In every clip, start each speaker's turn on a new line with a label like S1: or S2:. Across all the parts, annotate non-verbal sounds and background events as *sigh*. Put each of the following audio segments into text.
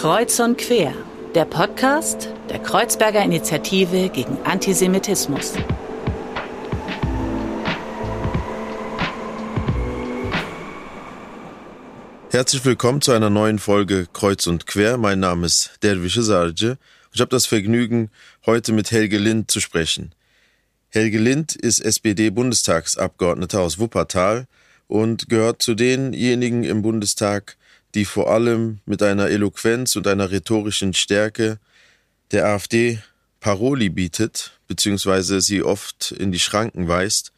S1: Kreuz und Quer, der Podcast der Kreuzberger Initiative gegen Antisemitismus.
S2: Herzlich willkommen zu einer neuen Folge Kreuz und Quer. Mein Name ist Derwische Sarge. Ich habe das Vergnügen, heute mit Helge Lind zu sprechen. Helge Lind ist SPD-Bundestagsabgeordneter aus Wuppertal und gehört zu denjenigen im Bundestag, die vor allem mit einer Eloquenz und einer rhetorischen Stärke der AfD Paroli bietet, beziehungsweise sie oft in die Schranken weist.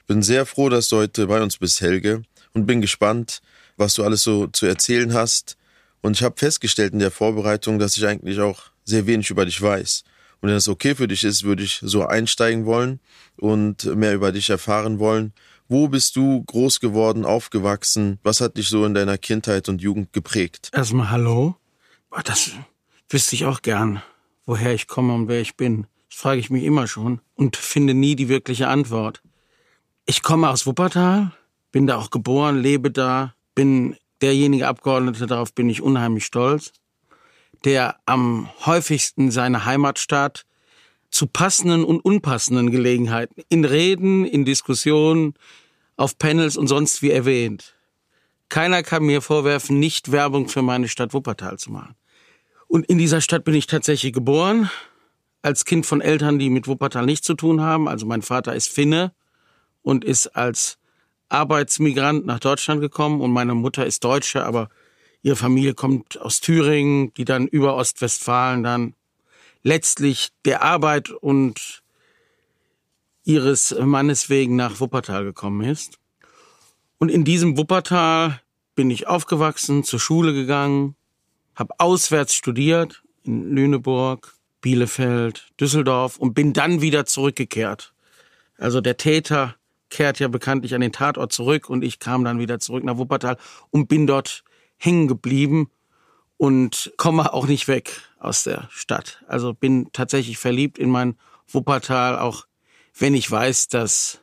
S2: Ich bin sehr froh, dass du heute bei uns bist, Helge, und bin gespannt, was du alles so zu erzählen hast. Und ich habe festgestellt in der Vorbereitung, dass ich eigentlich auch sehr wenig über dich weiß. Und wenn es okay für dich ist, würde ich so einsteigen wollen und mehr über dich erfahren wollen. Wo bist du groß geworden, aufgewachsen? Was hat dich so in deiner Kindheit und Jugend geprägt?
S3: Erstmal Hallo. Das wüsste ich auch gern, woher ich komme und wer ich bin. Das frage ich mich immer schon und finde nie die wirkliche Antwort. Ich komme aus Wuppertal, bin da auch geboren, lebe da, bin derjenige Abgeordnete, darauf bin ich unheimlich stolz, der am häufigsten seine Heimatstadt zu passenden und unpassenden Gelegenheiten, in Reden, in Diskussionen, auf Panels und sonst wie erwähnt. Keiner kann mir vorwerfen, nicht Werbung für meine Stadt Wuppertal zu machen. Und in dieser Stadt bin ich tatsächlich geboren, als Kind von Eltern, die mit Wuppertal nichts zu tun haben. Also mein Vater ist Finne und ist als Arbeitsmigrant nach Deutschland gekommen und meine Mutter ist Deutsche, aber ihre Familie kommt aus Thüringen, die dann über Ostwestfalen dann letztlich der Arbeit und ihres Mannes wegen nach Wuppertal gekommen ist. Und in diesem Wuppertal bin ich aufgewachsen, zur Schule gegangen, habe auswärts studiert in Lüneburg, Bielefeld, Düsseldorf und bin dann wieder zurückgekehrt. Also der Täter kehrt ja bekanntlich an den Tatort zurück und ich kam dann wieder zurück nach Wuppertal und bin dort hängen geblieben und komme auch nicht weg aus der Stadt. Also bin tatsächlich verliebt in mein Wuppertal, auch wenn ich weiß, dass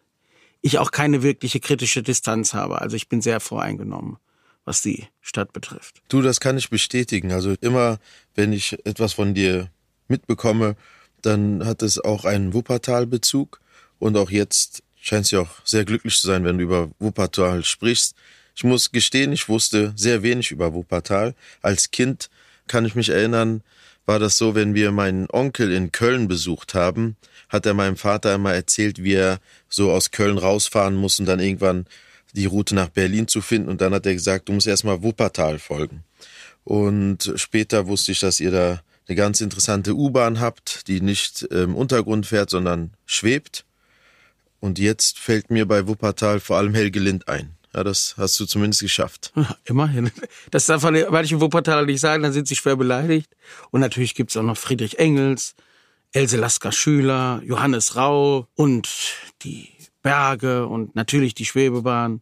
S3: ich auch keine wirkliche kritische Distanz habe. Also ich bin sehr voreingenommen, was die Stadt betrifft.
S2: Du, das kann ich bestätigen. Also immer, wenn ich etwas von dir mitbekomme, dann hat es auch einen Wuppertal-Bezug. Und auch jetzt scheinst du auch sehr glücklich zu sein, wenn du über Wuppertal sprichst. Ich muss gestehen, ich wusste sehr wenig über Wuppertal. Als Kind kann ich mich erinnern, war das so, wenn wir meinen Onkel in Köln besucht haben, hat er meinem Vater immer erzählt, wie er so aus Köln rausfahren muss und dann irgendwann die Route nach Berlin zu finden. Und dann hat er gesagt, du musst erstmal Wuppertal folgen. Und später wusste ich, dass ihr da eine ganz interessante U-Bahn habt, die nicht im Untergrund fährt, sondern schwebt. Und jetzt fällt mir bei Wuppertal vor allem Helge Lind ein. Ja, das hast du zumindest geschafft. *laughs*
S3: Immerhin. Das darf man manche Wuppertaler nicht sagen, dann sind sie schwer beleidigt. Und natürlich gibt's auch noch Friedrich Engels, Else Lasker Schüler, Johannes Rau und die Berge und natürlich die Schwebebahn.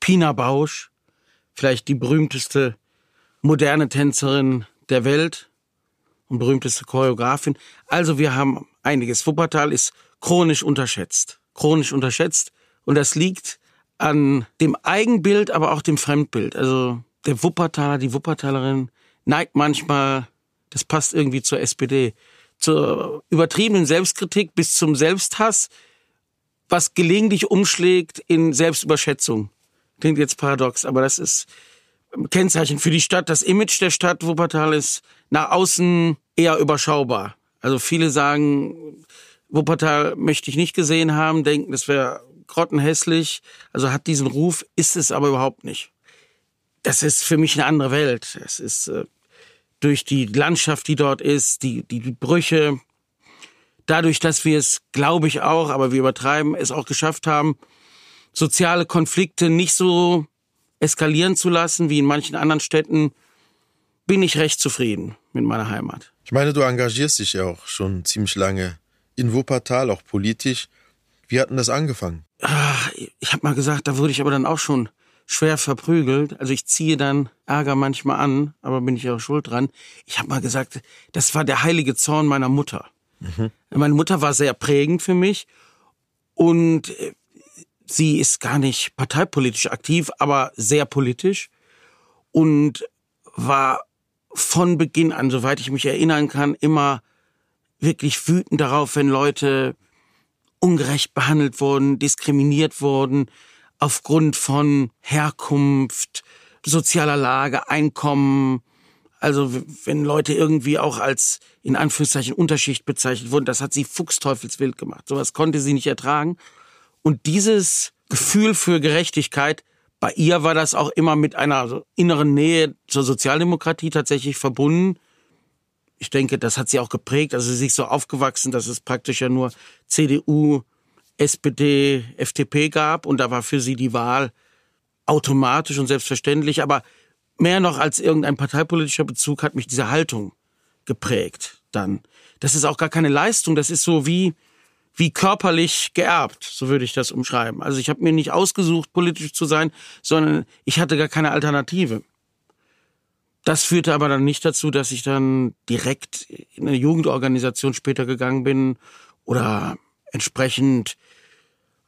S3: Pina Bausch, vielleicht die berühmteste moderne Tänzerin der Welt und berühmteste Choreografin. Also wir haben einiges. Wuppertal ist chronisch unterschätzt. Chronisch unterschätzt. Und das liegt an dem Eigenbild, aber auch dem Fremdbild. Also der Wuppertaler, die Wuppertalerin neigt manchmal, das passt irgendwie zur SPD, zur übertriebenen Selbstkritik bis zum Selbsthass, was gelegentlich umschlägt in Selbstüberschätzung. Klingt jetzt paradox, aber das ist Kennzeichen für die Stadt. Das Image der Stadt Wuppertal ist nach außen eher überschaubar. Also viele sagen, Wuppertal möchte ich nicht gesehen haben, denken, das wäre grottenhässlich, also hat diesen Ruf, ist es aber überhaupt nicht. Das ist für mich eine andere Welt. Es ist äh, durch die Landschaft, die dort ist, die, die, die Brüche, dadurch, dass wir es, glaube ich auch, aber wir übertreiben, es auch geschafft haben, soziale Konflikte nicht so eskalieren zu lassen wie in manchen anderen Städten, bin ich recht zufrieden mit meiner Heimat.
S2: Ich meine, du engagierst dich ja auch schon ziemlich lange in Wuppertal, auch politisch. Wie hat denn das angefangen?
S3: Ach, ich habe mal gesagt, da wurde ich aber dann auch schon schwer verprügelt. Also ich ziehe dann Ärger manchmal an, aber bin ich auch schuld dran. Ich habe mal gesagt, das war der heilige Zorn meiner Mutter. Mhm. Meine Mutter war sehr prägend für mich und äh, sie ist gar nicht parteipolitisch aktiv, aber sehr politisch und war von Beginn an, soweit ich mich erinnern kann, immer wirklich wütend darauf, wenn Leute ungerecht behandelt wurden, diskriminiert wurden, aufgrund von Herkunft, sozialer Lage, Einkommen. Also wenn Leute irgendwie auch als in Anführungszeichen Unterschicht bezeichnet wurden, das hat sie fuchsteufelswild gemacht. Sowas konnte sie nicht ertragen. Und dieses Gefühl für Gerechtigkeit, bei ihr war das auch immer mit einer inneren Nähe zur Sozialdemokratie tatsächlich verbunden. Ich denke, das hat sie auch geprägt. Also sie ist so aufgewachsen, dass es praktisch ja nur CDU, SPD, FDP gab und da war für sie die Wahl automatisch und selbstverständlich. Aber mehr noch als irgendein parteipolitischer Bezug hat mich diese Haltung geprägt dann. Das ist auch gar keine Leistung, das ist so wie, wie körperlich geerbt, so würde ich das umschreiben. Also ich habe mir nicht ausgesucht, politisch zu sein, sondern ich hatte gar keine Alternative. Das führte aber dann nicht dazu, dass ich dann direkt in eine Jugendorganisation später gegangen bin oder entsprechend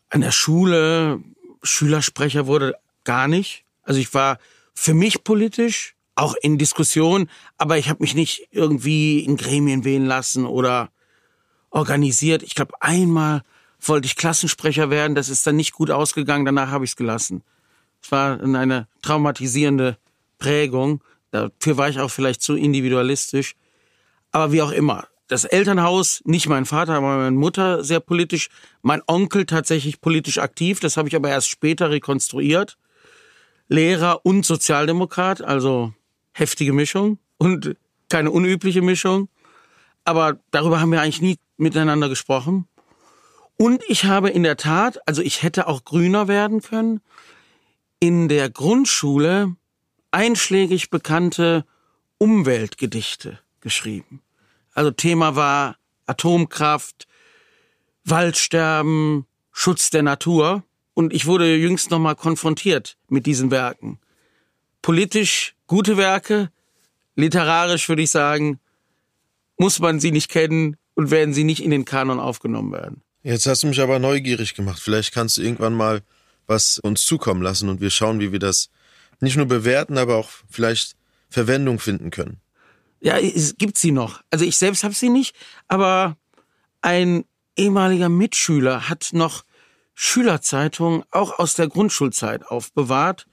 S3: an der Schule Schülersprecher wurde, gar nicht. Also ich war für mich politisch, auch in Diskussionen, aber ich habe mich nicht irgendwie in Gremien wählen lassen oder organisiert. Ich glaube, einmal wollte ich Klassensprecher werden, das ist dann nicht gut ausgegangen, danach habe ich es gelassen. Es war eine traumatisierende Prägung. Dafür war ich auch vielleicht zu individualistisch. Aber wie auch immer, das Elternhaus, nicht mein Vater, aber meine Mutter sehr politisch, mein Onkel tatsächlich politisch aktiv, das habe ich aber erst später rekonstruiert. Lehrer und Sozialdemokrat, also heftige Mischung und keine unübliche Mischung. Aber darüber haben wir eigentlich nie miteinander gesprochen. Und ich habe in der Tat, also ich hätte auch grüner werden können, in der Grundschule einschlägig bekannte Umweltgedichte geschrieben. Also Thema war Atomkraft, Waldsterben, Schutz der Natur. Und ich wurde jüngst nochmal konfrontiert mit diesen Werken. Politisch gute Werke, literarisch würde ich sagen, muss man sie nicht kennen und werden sie nicht in den Kanon aufgenommen werden.
S2: Jetzt hast du mich aber neugierig gemacht. Vielleicht kannst du irgendwann mal was uns zukommen lassen und wir schauen, wie wir das nicht nur bewerten, aber auch vielleicht Verwendung finden können.
S3: Ja, es gibt sie noch. Also ich selbst habe sie nicht, aber ein ehemaliger Mitschüler hat noch Schülerzeitungen auch aus der Grundschulzeit aufbewahrt.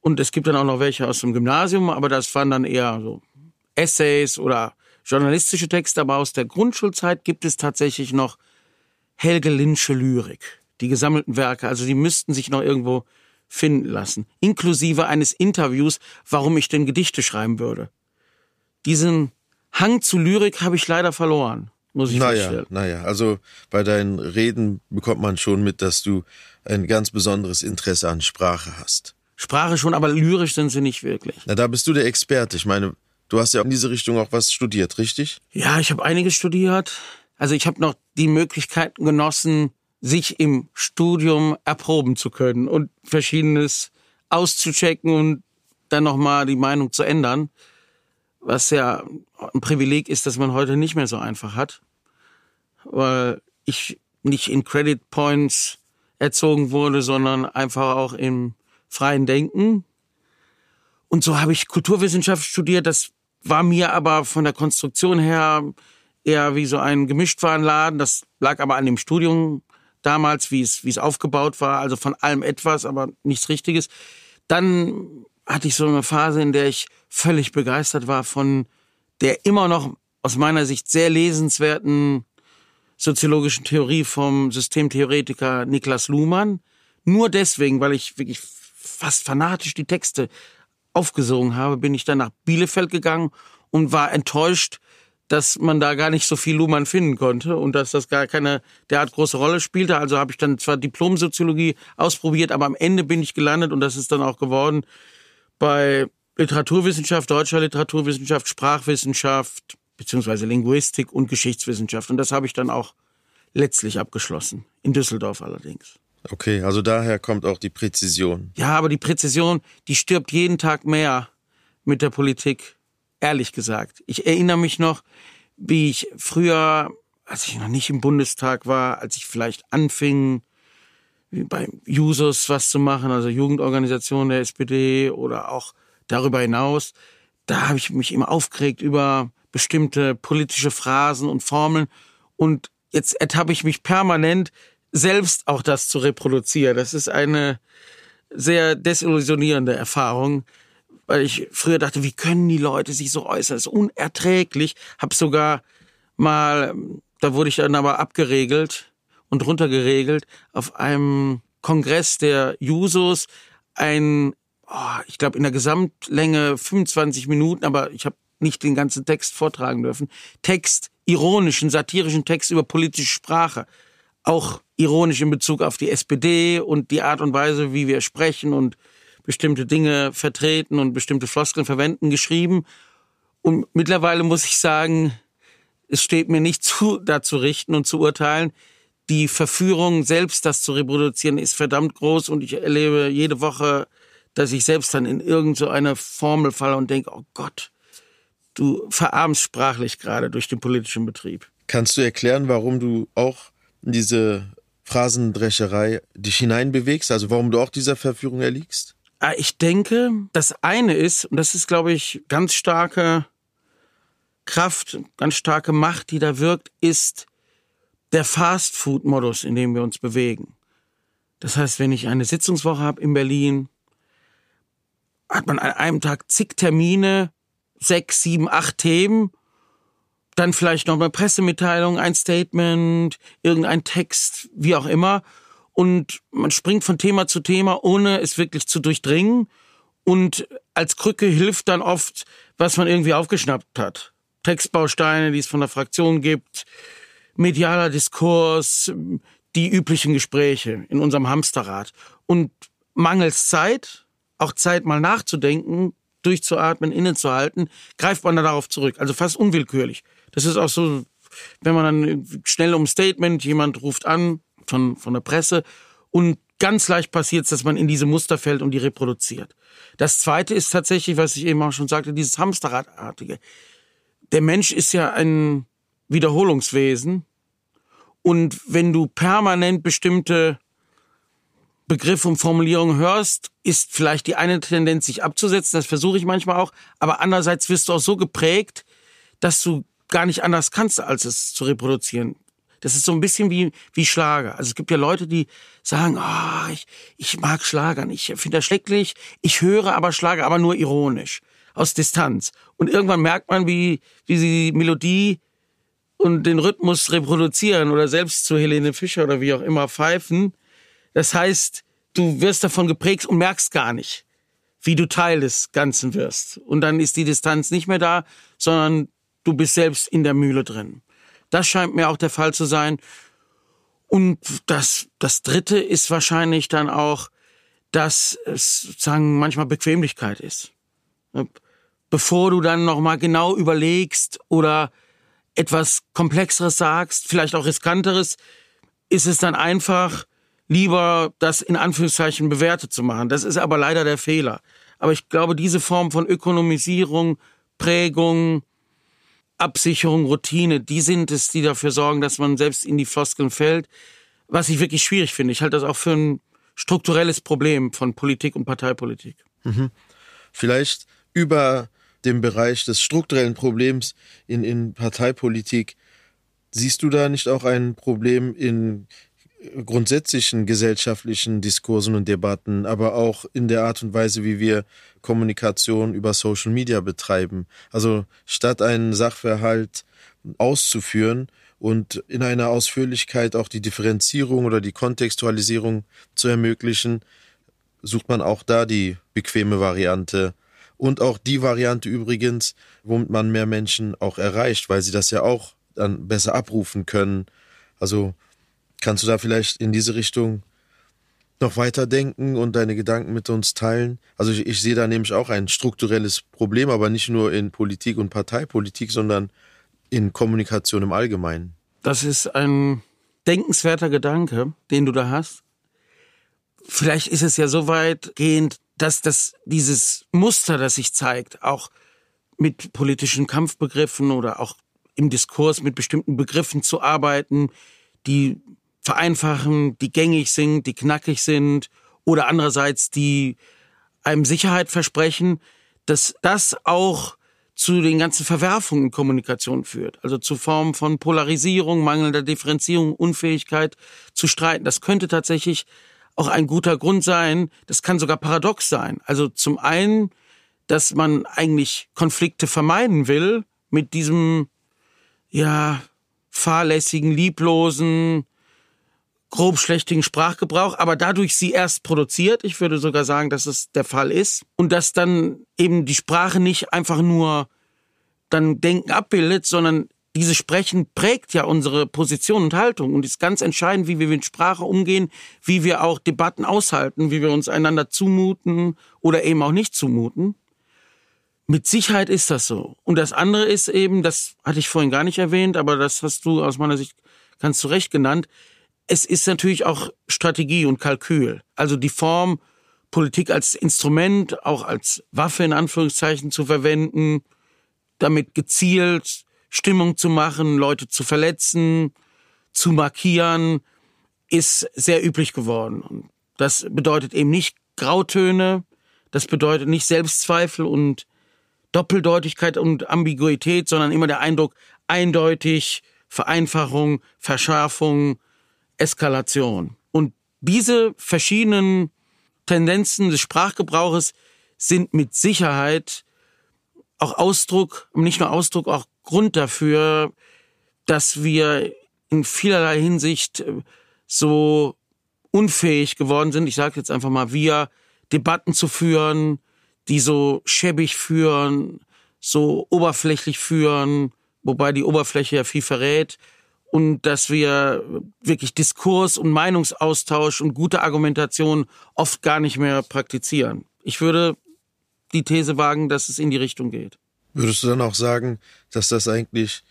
S3: Und es gibt dann auch noch welche aus dem Gymnasium, aber das waren dann eher so Essays oder journalistische Texte. Aber aus der Grundschulzeit gibt es tatsächlich noch Helge Linsche Lyrik, die gesammelten Werke. Also die müssten sich noch irgendwo finden lassen. Inklusive eines Interviews, warum ich denn Gedichte schreiben würde. Diesen Hang zu Lyrik habe ich leider verloren muss ich
S2: naja,
S3: feststellen.
S2: Naja, also bei deinen Reden bekommt man schon mit, dass du ein ganz besonderes Interesse an Sprache hast.
S3: Sprache schon, aber lyrisch sind sie nicht wirklich.
S2: Na, da bist du der Experte. Ich meine, du hast ja in diese Richtung auch was studiert, richtig?
S3: Ja, ich habe einiges studiert. Also ich habe noch die Möglichkeiten genossen, sich im Studium erproben zu können und verschiedenes auszuchecken und dann nochmal die Meinung zu ändern was ja ein Privileg ist, das man heute nicht mehr so einfach hat, weil ich nicht in Credit Points erzogen wurde, sondern einfach auch im freien Denken. Und so habe ich Kulturwissenschaft studiert. Das war mir aber von der Konstruktion her eher wie so ein Gemischtwarenladen. Das lag aber an dem Studium damals, wie es, wie es aufgebaut war. Also von allem etwas, aber nichts Richtiges. Dann hatte ich so eine Phase, in der ich völlig begeistert war von der immer noch aus meiner Sicht sehr lesenswerten soziologischen Theorie vom Systemtheoretiker Niklas Luhmann. Nur deswegen, weil ich wirklich fast fanatisch die Texte aufgesogen habe, bin ich dann nach Bielefeld gegangen und war enttäuscht, dass man da gar nicht so viel Luhmann finden konnte und dass das gar keine derart große Rolle spielte. Also habe ich dann zwar Diplomsoziologie ausprobiert, aber am Ende bin ich gelandet und das ist dann auch geworden bei Literaturwissenschaft, deutscher Literaturwissenschaft, Sprachwissenschaft, beziehungsweise Linguistik und Geschichtswissenschaft. Und das habe ich dann auch letztlich abgeschlossen. In Düsseldorf allerdings.
S2: Okay, also daher kommt auch die Präzision.
S3: Ja, aber die Präzision, die stirbt jeden Tag mehr mit der Politik, ehrlich gesagt. Ich erinnere mich noch, wie ich früher, als ich noch nicht im Bundestag war, als ich vielleicht anfing, bei Jusos was zu machen, also Jugendorganisation der SPD oder auch darüber hinaus. da habe ich mich immer aufgeregt über bestimmte politische Phrasen und Formeln. Und jetzt ertappe ich mich permanent, selbst auch das zu reproduzieren. Das ist eine sehr desillusionierende Erfahrung, weil ich früher dachte, wie können die Leute sich so äußern? Das ist unerträglich. Hab sogar mal, da wurde ich dann aber abgeregelt und runtergeregelt, auf einem Kongress der Jusos ein, oh, ich glaube in der Gesamtlänge 25 Minuten, aber ich habe nicht den ganzen Text vortragen dürfen. Text, ironischen, satirischen Text über politische Sprache. Auch ironisch in Bezug auf die SPD und die Art und Weise, wie wir sprechen und bestimmte Dinge vertreten und bestimmte Floskeln verwenden, geschrieben. Und mittlerweile muss ich sagen, es steht mir nicht zu, *laughs* da zu richten und zu urteilen. Die Verführung, selbst das zu reproduzieren, ist verdammt groß und ich erlebe jede Woche, dass ich selbst dann in irgendeine so Formel falle und denke, oh Gott, du verarmst sprachlich gerade durch den politischen Betrieb.
S2: Kannst du erklären, warum du auch in diese Phrasendrescherei dich hineinbewegst, also warum du auch dieser Verführung erliegst?
S3: Ah, ich denke, das eine ist, und das ist, glaube ich, ganz starke Kraft, ganz starke Macht, die da wirkt, ist der Fast-Food-Modus, in dem wir uns bewegen. Das heißt, wenn ich eine Sitzungswoche habe in Berlin, hat man an einem Tag zig Termine, sechs, sieben, acht Themen, dann vielleicht noch eine Pressemitteilung, ein Statement, irgendein Text, wie auch immer. Und man springt von Thema zu Thema, ohne es wirklich zu durchdringen. Und als Krücke hilft dann oft, was man irgendwie aufgeschnappt hat. Textbausteine, die es von der Fraktion gibt, medialer Diskurs, die üblichen Gespräche in unserem Hamsterrad. Und mangels Zeit, auch Zeit mal nachzudenken, durchzuatmen, innezuhalten, greift man da darauf zurück. Also fast unwillkürlich. Das ist auch so, wenn man dann schnell um Statement, jemand ruft an von, von der Presse und ganz leicht passiert es, dass man in diese Muster fällt und die reproduziert. Das zweite ist tatsächlich, was ich eben auch schon sagte, dieses Hamsterradartige. Der Mensch ist ja ein Wiederholungswesen und wenn du permanent bestimmte Begriffe und Formulierungen hörst, ist vielleicht die eine Tendenz, sich abzusetzen. Das versuche ich manchmal auch. Aber andererseits wirst du auch so geprägt, dass du gar nicht anders kannst, als es zu reproduzieren. Das ist so ein bisschen wie, wie Schlager. Also es gibt ja Leute, die sagen, oh, ich, ich mag Schlager Ich finde das schrecklich. Ich höre aber Schlager, aber nur ironisch. Aus Distanz. Und irgendwann merkt man, wie, wie sie die Melodie und den Rhythmus reproduzieren oder selbst zu Helene Fischer oder wie auch immer pfeifen. Das heißt, du wirst davon geprägt und merkst gar nicht, wie du Teil des Ganzen wirst. Und dann ist die Distanz nicht mehr da, sondern du bist selbst in der Mühle drin. Das scheint mir auch der Fall zu sein. Und das, das dritte ist wahrscheinlich dann auch, dass es sozusagen manchmal Bequemlichkeit ist. Bevor du dann nochmal genau überlegst oder etwas Komplexeres sagst, vielleicht auch Riskanteres, ist es dann einfach lieber das in Anführungszeichen bewertet zu machen. Das ist aber leider der Fehler. Aber ich glaube, diese Form von Ökonomisierung, Prägung, Absicherung, Routine, die sind es, die dafür sorgen, dass man selbst in die Floskeln fällt. Was ich wirklich schwierig finde. Ich halte das auch für ein strukturelles Problem von Politik und Parteipolitik.
S2: Mhm. Vielleicht über dem Bereich des strukturellen Problems in, in Parteipolitik. Siehst du da nicht auch ein Problem in grundsätzlichen gesellschaftlichen Diskursen und Debatten, aber auch in der Art und Weise, wie wir Kommunikation über Social Media betreiben. Also statt einen Sachverhalt auszuführen und in einer Ausführlichkeit auch die Differenzierung oder die Kontextualisierung zu ermöglichen, sucht man auch da die bequeme Variante und auch die Variante übrigens, womit man mehr Menschen auch erreicht, weil sie das ja auch dann besser abrufen können. Also Kannst du da vielleicht in diese Richtung noch weiterdenken und deine Gedanken mit uns teilen? Also ich, ich, sehe da nämlich auch ein strukturelles Problem, aber nicht nur in Politik und Parteipolitik, sondern in Kommunikation im Allgemeinen.
S3: Das ist ein denkenswerter Gedanke, den du da hast. Vielleicht ist es ja so weitgehend, dass das dieses Muster, das sich zeigt, auch mit politischen Kampfbegriffen oder auch im Diskurs mit bestimmten Begriffen zu arbeiten, die vereinfachen, die gängig sind, die knackig sind oder andererseits die einem Sicherheit versprechen, dass das auch zu den ganzen Verwerfungen in Kommunikation führt. Also zu Formen von Polarisierung, mangelnder Differenzierung, Unfähigkeit zu streiten. Das könnte tatsächlich auch ein guter Grund sein. Das kann sogar paradox sein. Also zum einen, dass man eigentlich Konflikte vermeiden will mit diesem, ja, fahrlässigen, lieblosen, grobschlächtigen Sprachgebrauch, aber dadurch sie erst produziert. Ich würde sogar sagen, dass es der Fall ist. Und dass dann eben die Sprache nicht einfach nur dann Denken abbildet, sondern dieses Sprechen prägt ja unsere Position und Haltung und ist ganz entscheidend, wie wir mit Sprache umgehen, wie wir auch Debatten aushalten, wie wir uns einander zumuten oder eben auch nicht zumuten. Mit Sicherheit ist das so. Und das andere ist eben, das hatte ich vorhin gar nicht erwähnt, aber das hast du aus meiner Sicht ganz zu Recht genannt, es ist natürlich auch Strategie und Kalkül. Also die Form, Politik als Instrument, auch als Waffe in Anführungszeichen zu verwenden, damit gezielt Stimmung zu machen, Leute zu verletzen, zu markieren, ist sehr üblich geworden. Und das bedeutet eben nicht Grautöne, das bedeutet nicht Selbstzweifel und Doppeldeutigkeit und Ambiguität, sondern immer der Eindruck eindeutig, Vereinfachung, Verschärfung, Eskalation. Und diese verschiedenen Tendenzen des Sprachgebrauches sind mit Sicherheit auch Ausdruck, nicht nur Ausdruck, auch Grund dafür, dass wir in vielerlei Hinsicht äh, so unfähig geworden sind. Ich sage jetzt einfach mal, wir Debatten zu führen, die so schäbig führen, so oberflächlich führen, wobei die Oberfläche ja viel verrät, und dass wir wirklich Diskurs und Meinungsaustausch und gute Argumentation oft gar nicht mehr praktizieren. Ich würde die These wagen, dass es in die Richtung geht.
S2: Würdest du dann auch sagen, dass das eigentlich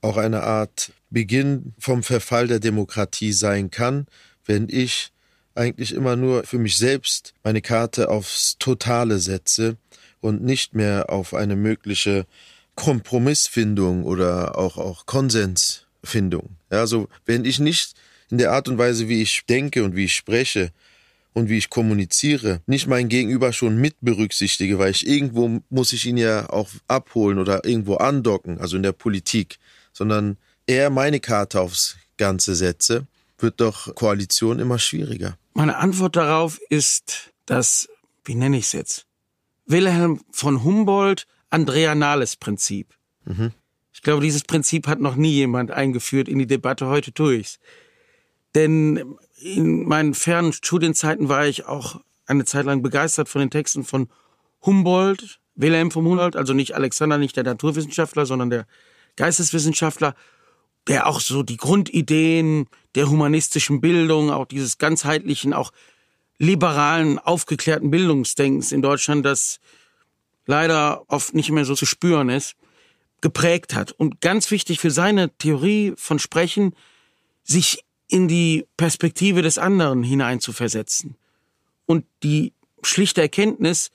S2: auch eine Art Beginn vom Verfall der Demokratie sein kann, wenn ich eigentlich immer nur für mich selbst meine Karte aufs Totale setze und nicht mehr auf eine mögliche Kompromissfindung oder auch, auch Konsens Findung. Also wenn ich nicht in der Art und Weise, wie ich denke und wie ich spreche und wie ich kommuniziere, nicht mein Gegenüber schon mit berücksichtige, weil ich irgendwo muss ich ihn ja auch abholen oder irgendwo andocken, also in der Politik, sondern eher meine Karte aufs Ganze setze, wird doch Koalition immer schwieriger.
S3: Meine Antwort darauf ist das, wie nenne ich es jetzt? Wilhelm von Humboldt Andrea Nahles Prinzip. Mhm. Ich glaube, dieses Prinzip hat noch nie jemand eingeführt in die Debatte. Heute tue ich's. Denn in meinen fernen Studienzeiten war ich auch eine Zeit lang begeistert von den Texten von Humboldt, Wilhelm von Humboldt, also nicht Alexander, nicht der Naturwissenschaftler, sondern der Geisteswissenschaftler, der auch so die Grundideen der humanistischen Bildung, auch dieses ganzheitlichen, auch liberalen, aufgeklärten Bildungsdenkens in Deutschland, das leider oft nicht mehr so zu spüren ist, geprägt hat. Und ganz wichtig für seine Theorie von Sprechen, sich in die Perspektive des anderen hineinzuversetzen. Und die schlichte Erkenntnis,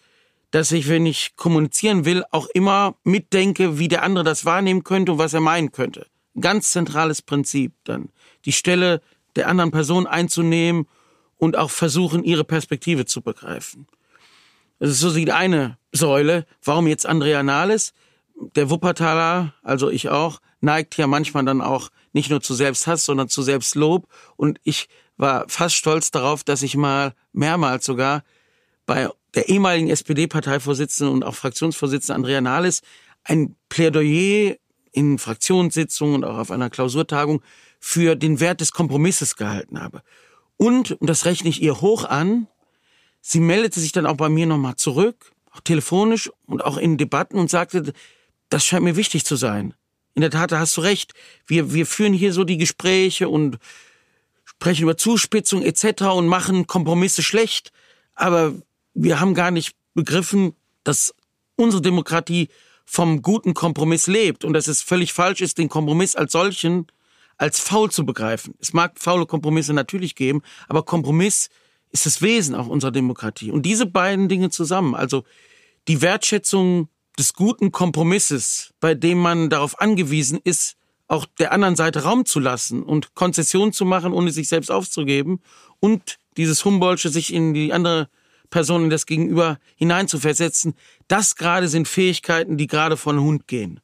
S3: dass ich, wenn ich kommunizieren will, auch immer mitdenke, wie der andere das wahrnehmen könnte und was er meinen könnte. Ganz zentrales Prinzip dann. Die Stelle der anderen Person einzunehmen und auch versuchen, ihre Perspektive zu begreifen. Das ist so die eine Säule. Warum jetzt Andrea Nahles? Der Wuppertaler, also ich auch, neigt ja manchmal dann auch nicht nur zu Selbsthass, sondern zu Selbstlob. Und ich war fast stolz darauf, dass ich mal mehrmals sogar bei der ehemaligen SPD-Parteivorsitzenden und auch Fraktionsvorsitzenden Andrea Nahles ein Plädoyer in Fraktionssitzungen und auch auf einer Klausurtagung für den Wert des Kompromisses gehalten habe. Und, und das rechne ich ihr hoch an, sie meldete sich dann auch bei mir nochmal zurück, auch telefonisch und auch in Debatten und sagte, das scheint mir wichtig zu sein. In der Tat, da hast du recht. Wir, wir führen hier so die Gespräche und sprechen über Zuspitzung etc. und machen Kompromisse schlecht. Aber wir haben gar nicht begriffen, dass unsere Demokratie vom guten Kompromiss lebt und dass es völlig falsch ist, den Kompromiss als solchen als faul zu begreifen. Es mag faule Kompromisse natürlich geben, aber Kompromiss ist das Wesen auch unserer Demokratie. Und diese beiden Dinge zusammen, also die Wertschätzung des guten Kompromisses, bei dem man darauf angewiesen ist, auch der anderen Seite Raum zu lassen und Konzessionen zu machen, ohne sich selbst aufzugeben und dieses Humboldtsche sich in die andere Person in das Gegenüber hineinzuversetzen, das gerade sind Fähigkeiten, die gerade von Hund gehen.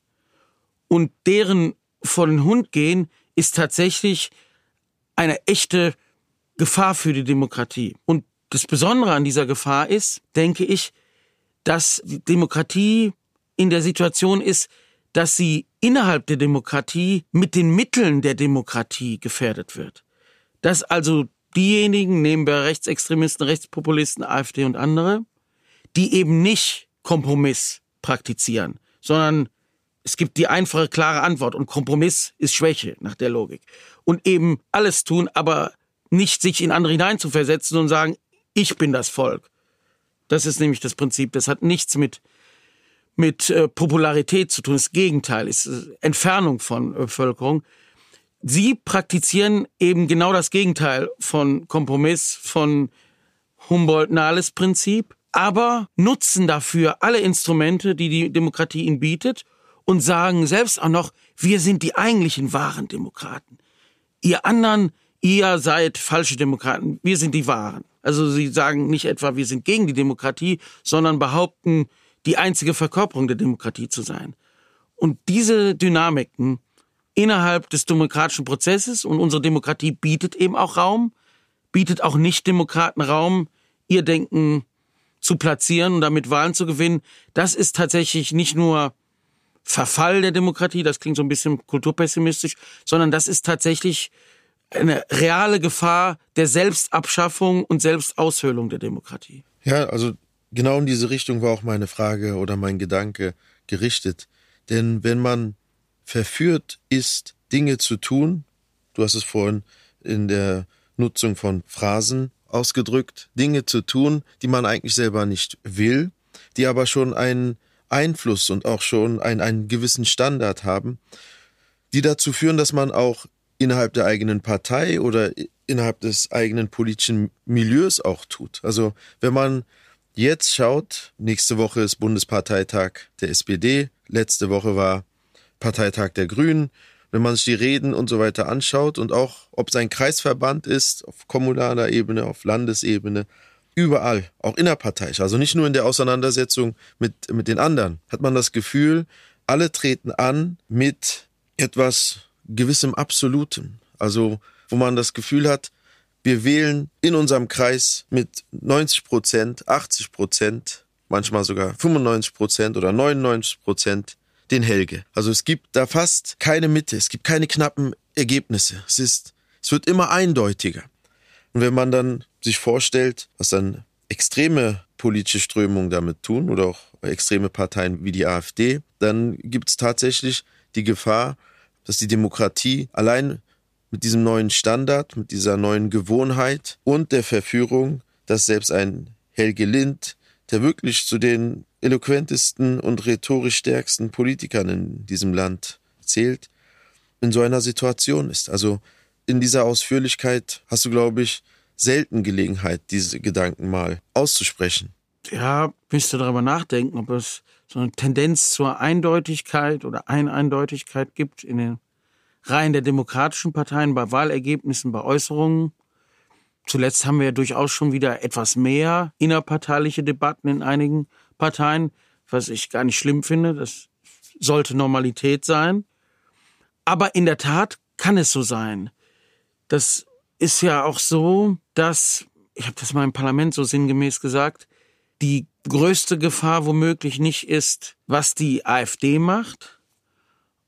S3: Und deren von Hund gehen ist tatsächlich eine echte Gefahr für die Demokratie. Und das Besondere an dieser Gefahr ist, denke ich, dass die Demokratie in der Situation ist, dass sie innerhalb der Demokratie mit den Mitteln der Demokratie gefährdet wird. Dass also diejenigen, nehmen wir Rechtsextremisten, Rechtspopulisten, AfD und andere, die eben nicht Kompromiss praktizieren, sondern es gibt die einfache, klare Antwort und Kompromiss ist Schwäche nach der Logik. Und eben alles tun, aber nicht sich in andere hineinzuversetzen und sagen, ich bin das Volk. Das ist nämlich das Prinzip. Das hat nichts mit, mit äh, Popularität zu tun. Das Gegenteil ist äh, Entfernung von äh, Bevölkerung. Sie praktizieren eben genau das Gegenteil von Kompromiss, von Humboldt-Nahles-Prinzip, aber nutzen dafür alle Instrumente, die die Demokratie ihnen bietet und sagen selbst auch noch, wir sind die eigentlichen wahren Demokraten. Ihr anderen, ihr seid falsche Demokraten, wir sind die wahren. Also sie sagen nicht etwa, wir sind gegen die Demokratie, sondern behaupten, die einzige Verkörperung der Demokratie zu sein. Und diese Dynamiken innerhalb des demokratischen Prozesses und unsere Demokratie bietet eben auch Raum, bietet auch Nicht-Demokraten Raum, ihr Denken zu platzieren und damit Wahlen zu gewinnen. Das ist tatsächlich nicht nur Verfall der Demokratie, das klingt so ein bisschen kulturpessimistisch, sondern das ist tatsächlich eine reale Gefahr der Selbstabschaffung und Selbstaushöhlung der Demokratie.
S2: Ja, also genau in diese Richtung war auch meine Frage oder mein Gedanke gerichtet. Denn wenn man verführt ist, Dinge zu tun, du hast es vorhin in der Nutzung von Phrasen ausgedrückt, Dinge zu tun, die man eigentlich selber nicht will, die aber schon einen Einfluss und auch schon einen, einen gewissen Standard haben, die dazu führen, dass man auch innerhalb der eigenen Partei oder innerhalb des eigenen politischen Milieus auch tut. Also wenn man jetzt schaut, nächste Woche ist Bundesparteitag der SPD, letzte Woche war Parteitag der Grünen, wenn man sich die Reden und so weiter anschaut und auch, ob es ein Kreisverband ist, auf kommunaler Ebene, auf Landesebene, überall, auch innerparteiisch, also nicht nur in der Auseinandersetzung mit, mit den anderen, hat man das Gefühl, alle treten an mit etwas gewissem Absolutem. Also, wo man das Gefühl hat, wir wählen in unserem Kreis mit 90 Prozent, 80 Prozent, manchmal sogar 95 Prozent oder 99 Prozent den Helge. Also es gibt da fast keine Mitte, es gibt keine knappen Ergebnisse. Es ist, es wird immer eindeutiger. Und wenn man dann sich vorstellt, was dann extreme politische Strömungen damit tun oder auch extreme Parteien wie die AfD, dann gibt es tatsächlich die Gefahr, dass die Demokratie allein mit diesem neuen Standard, mit dieser neuen Gewohnheit und der Verführung, dass selbst ein Helge Lind, der wirklich zu den eloquentesten und rhetorisch stärksten Politikern in diesem Land zählt, in so einer Situation ist. Also in dieser Ausführlichkeit hast du, glaube ich, selten Gelegenheit, diese Gedanken mal auszusprechen.
S3: Ja, müsste darüber nachdenken, ob es so eine Tendenz zur Eindeutigkeit oder Eineindeutigkeit gibt in den Reihen der demokratischen Parteien bei Wahlergebnissen, bei Äußerungen. Zuletzt haben wir ja durchaus schon wieder etwas mehr innerparteiliche Debatten in einigen Parteien, was ich gar nicht schlimm finde. Das sollte Normalität sein. Aber in der Tat kann es so sein. Das ist ja auch so, dass, ich habe das mal im Parlament so sinngemäß gesagt, die größte Gefahr womöglich nicht ist, was die AfD macht,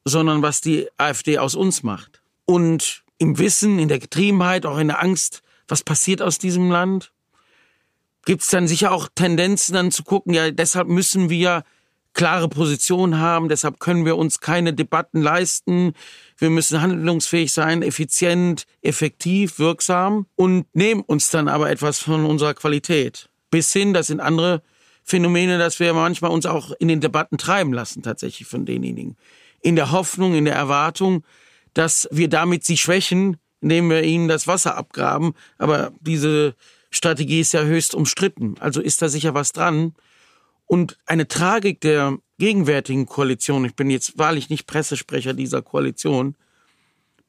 S3: sondern was die AfD aus uns macht. Und im Wissen, in der Getriebenheit, auch in der Angst, was passiert aus diesem Land, gibt es dann sicher auch Tendenzen dann zu gucken, ja, deshalb müssen wir klare Positionen haben, deshalb können wir uns keine Debatten leisten, wir müssen handlungsfähig sein, effizient, effektiv, wirksam und nehmen uns dann aber etwas von unserer Qualität. Bis hin, das sind andere Phänomene, dass wir manchmal uns auch in den Debatten treiben lassen, tatsächlich von denjenigen. In der Hoffnung, in der Erwartung, dass wir damit sie schwächen, indem wir ihnen das Wasser abgraben. Aber diese Strategie ist ja höchst umstritten. Also ist da sicher was dran. Und eine Tragik der gegenwärtigen Koalition, ich bin jetzt wahrlich nicht Pressesprecher dieser Koalition,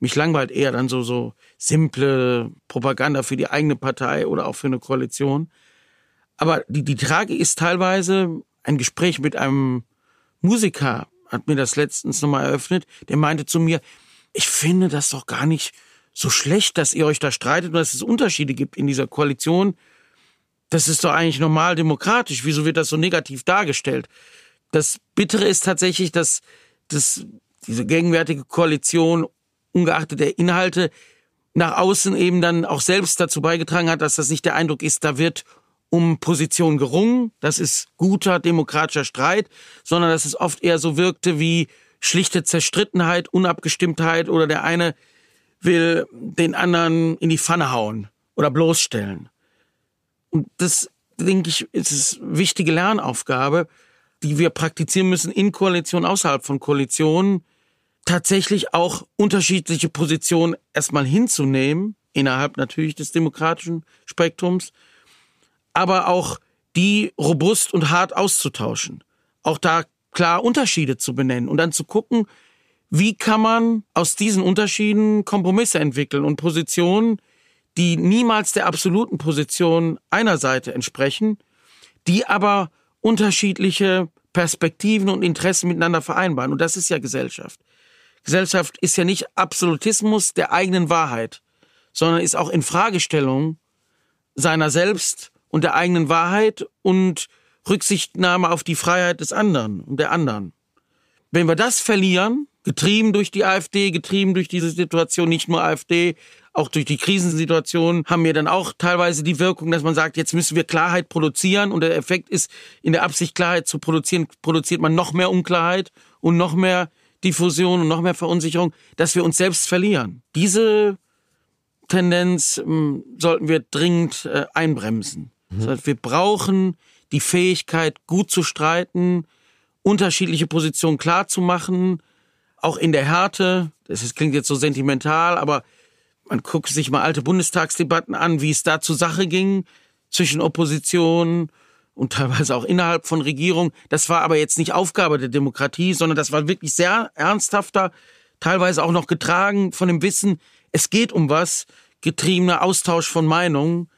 S3: mich langweilt eher dann so, so simple Propaganda für die eigene Partei oder auch für eine Koalition. Aber die, die Tragik ist teilweise ein Gespräch mit einem Musiker, hat mir das letztens nochmal eröffnet, der meinte zu mir, ich finde das doch gar nicht so schlecht, dass ihr euch da streitet und dass es Unterschiede gibt in dieser Koalition. Das ist doch eigentlich normal demokratisch. Wieso wird das so negativ dargestellt? Das Bittere ist tatsächlich, dass, dass diese gegenwärtige Koalition, ungeachtet der Inhalte, nach außen eben dann auch selbst dazu beigetragen hat, dass das nicht der Eindruck ist, da wird um Position gerungen, das ist guter demokratischer Streit, sondern dass es oft eher so wirkte wie schlichte Zerstrittenheit, Unabgestimmtheit oder der eine will den anderen in die Pfanne hauen oder bloßstellen. Und das, denke ich, ist eine wichtige Lernaufgabe, die wir praktizieren müssen in Koalition, außerhalb von Koalitionen, tatsächlich auch unterschiedliche Positionen erstmal hinzunehmen, innerhalb natürlich des demokratischen Spektrums, aber auch die robust und hart auszutauschen. Auch da klar Unterschiede zu benennen und dann zu gucken, wie kann man aus diesen Unterschieden Kompromisse entwickeln und Positionen, die niemals der absoluten Position einer Seite entsprechen, die aber unterschiedliche Perspektiven und Interessen miteinander vereinbaren. Und das ist ja Gesellschaft. Gesellschaft ist ja nicht Absolutismus der eigenen Wahrheit, sondern ist auch in Fragestellung seiner selbst und der eigenen Wahrheit und Rücksichtnahme auf die Freiheit des anderen und der anderen. Wenn wir das verlieren, getrieben durch die AfD, getrieben durch diese Situation, nicht nur AfD, auch durch die Krisensituation haben wir dann auch teilweise die Wirkung, dass man sagt, jetzt müssen wir Klarheit produzieren und der Effekt ist, in der Absicht Klarheit zu produzieren, produziert man noch mehr Unklarheit und noch mehr Diffusion und noch mehr Verunsicherung, dass wir uns selbst verlieren. Diese Tendenz ähm, sollten wir dringend äh, einbremsen. Mhm. Das heißt, wir brauchen die Fähigkeit, gut zu streiten, unterschiedliche Positionen klar zu machen, auch in der Härte. Das klingt jetzt so sentimental, aber man guckt sich mal alte Bundestagsdebatten an, wie es da zur Sache ging zwischen Opposition und teilweise auch innerhalb von Regierung. Das war aber jetzt nicht Aufgabe der Demokratie, sondern das war wirklich sehr ernsthafter, teilweise auch noch getragen von dem Wissen, es geht um was, getriebener Austausch von Meinungen.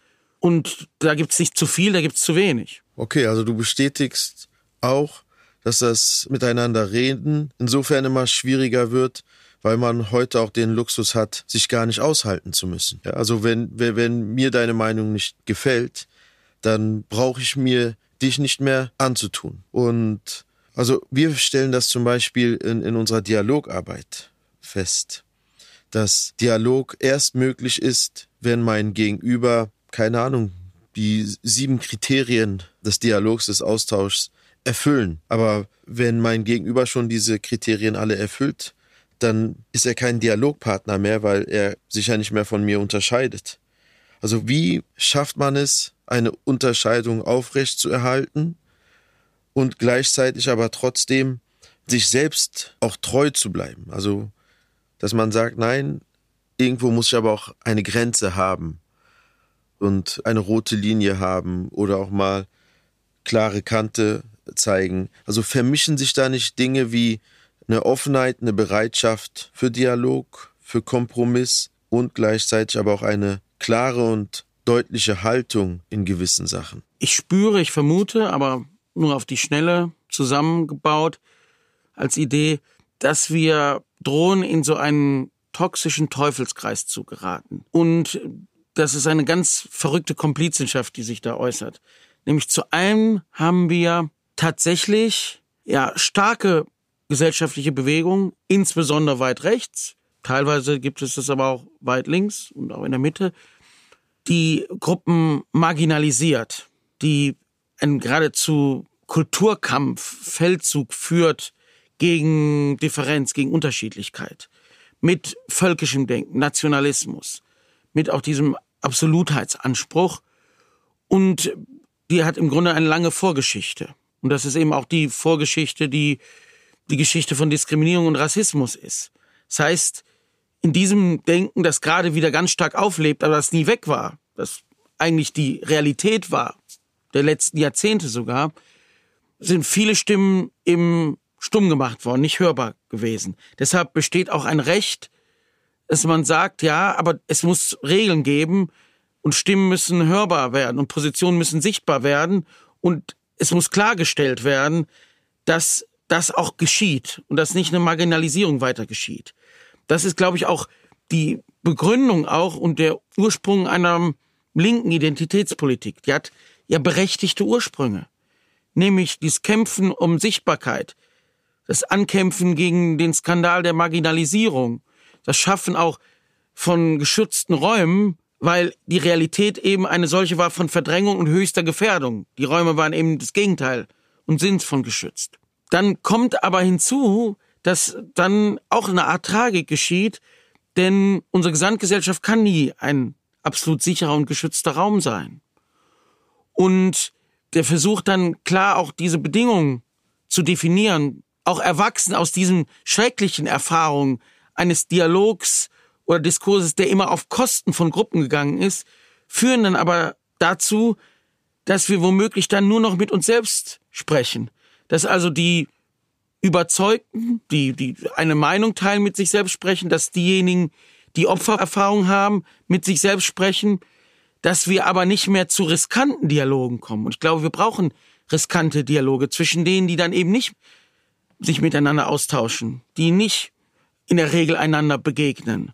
S3: Und da gibt's nicht zu viel, da gibt's zu wenig.
S2: Okay, also du bestätigst auch, dass das Miteinander reden insofern immer schwieriger wird, weil man heute auch den Luxus hat, sich gar nicht aushalten zu müssen. Ja, also wenn, wenn mir deine Meinung nicht gefällt, dann brauche ich mir dich nicht mehr anzutun. Und also wir stellen das zum Beispiel in, in unserer Dialogarbeit fest, dass Dialog erst möglich ist, wenn mein Gegenüber, keine Ahnung, die sieben Kriterien des Dialogs, des Austauschs erfüllen. Aber wenn mein Gegenüber schon diese Kriterien alle erfüllt, dann ist er kein Dialogpartner mehr, weil er sich ja nicht mehr von mir unterscheidet. Also wie schafft man es, eine Unterscheidung aufrecht zu erhalten und gleichzeitig aber trotzdem sich selbst auch treu zu bleiben. Also, dass man sagt, nein, irgendwo muss ich aber auch eine Grenze haben und eine rote Linie haben oder auch mal klare Kante zeigen. Also vermischen sich da nicht Dinge wie eine Offenheit, eine Bereitschaft für Dialog, für Kompromiss und gleichzeitig aber auch eine klare und deutliche Haltung in gewissen Sachen.
S3: Ich spüre, ich vermute, aber nur auf die Schnelle zusammengebaut als Idee, dass wir drohen, in so einen toxischen Teufelskreis zu geraten. Und das ist eine ganz verrückte Komplizenschaft, die sich da äußert. Nämlich zu einem haben wir tatsächlich ja starke gesellschaftliche Bewegungen, insbesondere weit rechts. Teilweise gibt es das aber auch weit links und auch in der Mitte, die Gruppen marginalisiert, die einen geradezu Kulturkampf, Feldzug führt gegen Differenz, gegen Unterschiedlichkeit, mit völkischem Denken, Nationalismus, mit auch diesem Absolutheitsanspruch und die hat im Grunde eine lange Vorgeschichte. Und das ist eben auch die Vorgeschichte, die die Geschichte von Diskriminierung und Rassismus ist. Das heißt, in diesem Denken, das gerade wieder ganz stark auflebt, aber das nie weg war, das eigentlich die Realität war, der letzten Jahrzehnte sogar, sind viele Stimmen im stumm gemacht worden, nicht hörbar gewesen. Deshalb besteht auch ein Recht, dass man sagt, ja, aber es muss Regeln geben, und Stimmen müssen hörbar werden und Positionen müssen sichtbar werden und es muss klargestellt werden, dass das auch geschieht und dass nicht eine Marginalisierung weiter geschieht. Das ist, glaube ich, auch die Begründung auch und der Ursprung einer linken Identitätspolitik. Die hat ja berechtigte Ursprünge. Nämlich dieses Kämpfen um Sichtbarkeit, das Ankämpfen gegen den Skandal der Marginalisierung, das Schaffen auch von geschützten Räumen, weil die Realität eben eine solche war von Verdrängung und höchster Gefährdung. Die Räume waren eben das Gegenteil und sind von geschützt. Dann kommt aber hinzu, dass dann auch eine Art Tragik geschieht, denn unsere Gesamtgesellschaft kann nie ein absolut sicherer und geschützter Raum sein. Und der versucht dann klar auch diese Bedingungen zu definieren, auch erwachsen aus diesen schrecklichen Erfahrungen eines Dialogs oder Diskurses, der immer auf Kosten von Gruppen gegangen ist, führen dann aber dazu, dass wir womöglich dann nur noch mit uns selbst sprechen. Dass also die Überzeugten, die, die eine Meinung teilen, mit sich selbst sprechen, dass diejenigen, die Opfererfahrung haben, mit sich selbst sprechen, dass wir aber nicht mehr zu riskanten Dialogen kommen. Und ich glaube, wir brauchen riskante Dialoge zwischen denen, die dann eben nicht sich miteinander austauschen, die nicht in der Regel einander begegnen,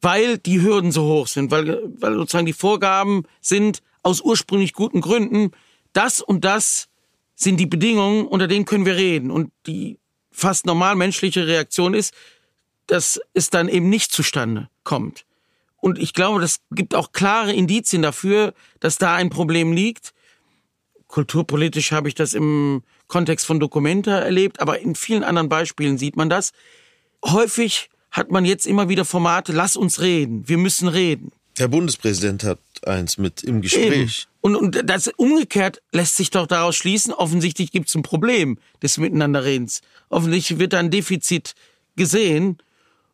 S3: weil die Hürden so hoch sind, weil, weil sozusagen die Vorgaben sind aus ursprünglich guten Gründen, das und das sind die Bedingungen, unter denen können wir reden. Und die fast normal menschliche Reaktion ist, dass es dann eben nicht zustande kommt. Und ich glaube, das gibt auch klare Indizien dafür, dass da ein Problem liegt. Kulturpolitisch habe ich das im Kontext von Documenta erlebt, aber in vielen anderen Beispielen sieht man das. Häufig hat man jetzt immer wieder Formate, lass uns reden, wir müssen reden.
S2: Der Bundespräsident hat eins mit im Gespräch.
S3: Und, und das umgekehrt lässt sich doch daraus schließen, offensichtlich gibt es ein Problem des Miteinanderredens. Offensichtlich wird da ein Defizit gesehen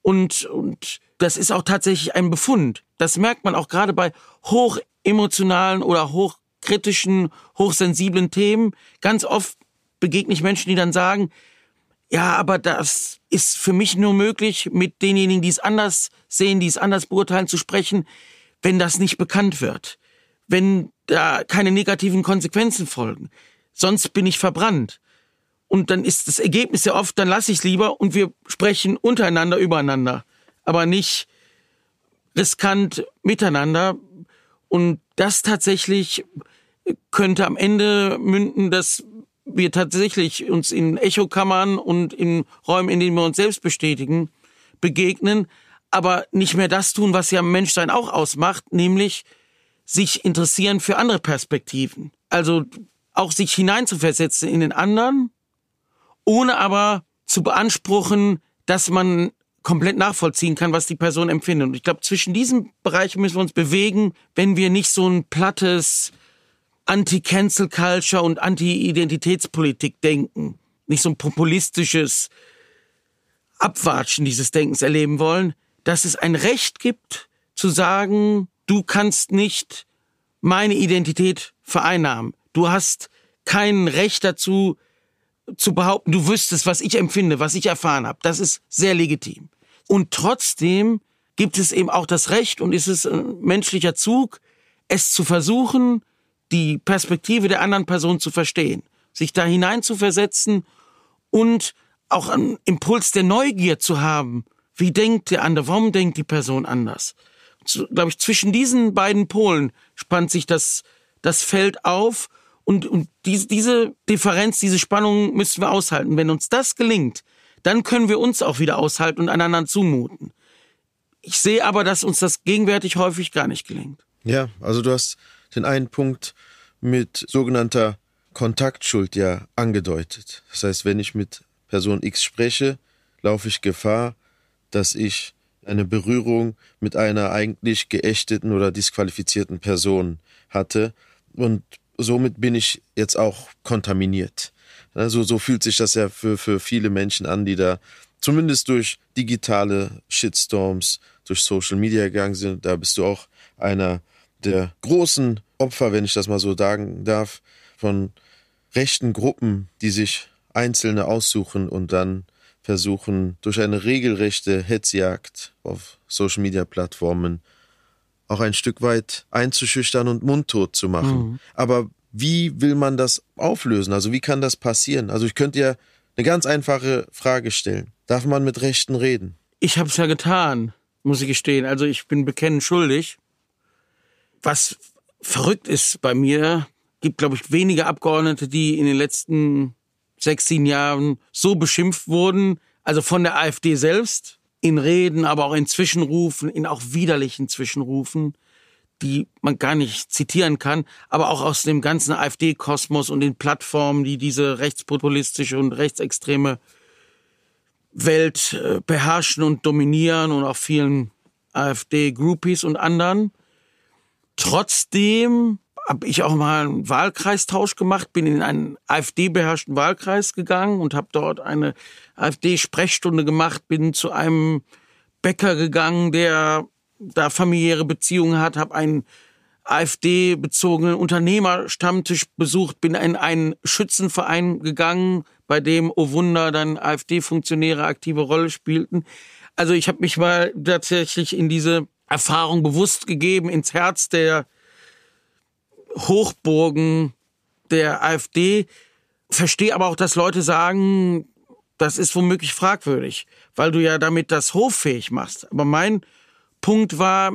S3: und, und das ist auch tatsächlich ein Befund. Das merkt man auch gerade bei hochemotionalen oder hochkritischen, hochsensiblen Themen. Ganz oft begegne ich Menschen, die dann sagen, ja, aber das ist für mich nur möglich, mit denjenigen, die es anders sehen, die es anders beurteilen, zu sprechen, wenn das nicht bekannt wird. Wenn da keine negativen Konsequenzen folgen. Sonst bin ich verbrannt. Und dann ist das Ergebnis ja oft, dann lasse ich es lieber und wir sprechen untereinander übereinander, aber nicht riskant miteinander. Und das tatsächlich könnte am Ende münden, dass wir tatsächlich uns in Echokammern und in Räumen, in denen wir uns selbst bestätigen, begegnen, aber nicht mehr das tun, was ja Menschsein auch ausmacht, nämlich sich interessieren für andere Perspektiven. Also auch sich hineinzuversetzen in den anderen, ohne aber zu beanspruchen, dass man komplett nachvollziehen kann, was die Person empfindet. Und ich glaube, zwischen diesen Bereichen müssen wir uns bewegen, wenn wir nicht so ein plattes Anti-Cancel-Culture und Anti-Identitätspolitik denken, nicht so ein populistisches Abwatschen dieses Denkens erleben wollen, dass es ein Recht gibt, zu sagen, du kannst nicht meine Identität vereinnahmen. Du hast kein Recht dazu, zu behaupten, du wüsstest, was ich empfinde, was ich erfahren habe. Das ist sehr legitim. Und trotzdem gibt es eben auch das Recht und ist es ein menschlicher Zug, es zu versuchen, die Perspektive der anderen Person zu verstehen, sich da hinein zu versetzen und auch einen Impuls der Neugier zu haben. Wie denkt der andere? Warum denkt die Person anders? glaube ich, zwischen diesen beiden Polen spannt sich das, das Feld auf und, und diese, diese Differenz, diese Spannung müssen wir aushalten. Wenn uns das gelingt, dann können wir uns auch wieder aushalten und einander zumuten. Ich sehe aber, dass uns das gegenwärtig häufig gar nicht gelingt.
S2: Ja, also du hast den einen Punkt mit sogenannter Kontaktschuld ja angedeutet. Das heißt, wenn ich mit Person X spreche, laufe ich Gefahr, dass ich eine Berührung mit einer eigentlich geächteten oder disqualifizierten Person hatte. Und somit bin ich jetzt auch kontaminiert. Also so fühlt sich das ja für, für viele Menschen an, die da zumindest durch digitale Shitstorms, durch Social Media gegangen sind. Da bist du auch einer der großen Opfer, wenn ich das mal so sagen darf, von rechten Gruppen, die sich Einzelne aussuchen und dann versuchen, durch eine regelrechte Hetzjagd auf Social-Media-Plattformen auch ein Stück weit einzuschüchtern und mundtot zu machen. Mhm. Aber wie will man das auflösen? Also wie kann das passieren? Also ich könnte ja eine ganz einfache Frage stellen. Darf man mit Rechten reden?
S3: Ich habe es ja getan, muss ich gestehen. Also ich bin bekennend schuldig. Was verrückt ist bei mir, gibt, glaube ich, wenige Abgeordnete, die in den letzten sechs, sieben Jahren so beschimpft wurden, also von der AfD selbst, in Reden, aber auch in Zwischenrufen, in auch widerlichen Zwischenrufen, die man gar nicht zitieren kann, aber auch aus dem ganzen AfD-Kosmos und den Plattformen, die diese rechtspopulistische und rechtsextreme Welt äh, beherrschen und dominieren und auch vielen AfD-Groupies und anderen. Trotzdem habe ich auch mal einen Wahlkreistausch gemacht, bin in einen AfD-beherrschten Wahlkreis gegangen und habe dort eine AfD-Sprechstunde gemacht, bin zu einem Bäcker gegangen, der da familiäre Beziehungen hat, habe einen AfD-bezogenen Unternehmerstammtisch besucht, bin in einen Schützenverein gegangen, bei dem, oh Wunder, dann AfD-Funktionäre aktive Rolle spielten. Also ich habe mich mal tatsächlich in diese Erfahrung bewusst gegeben, ins Herz der Hochburgen der AfD. Verstehe aber auch, dass Leute sagen, das ist womöglich fragwürdig, weil du ja damit das hoffähig machst. Aber mein Punkt war,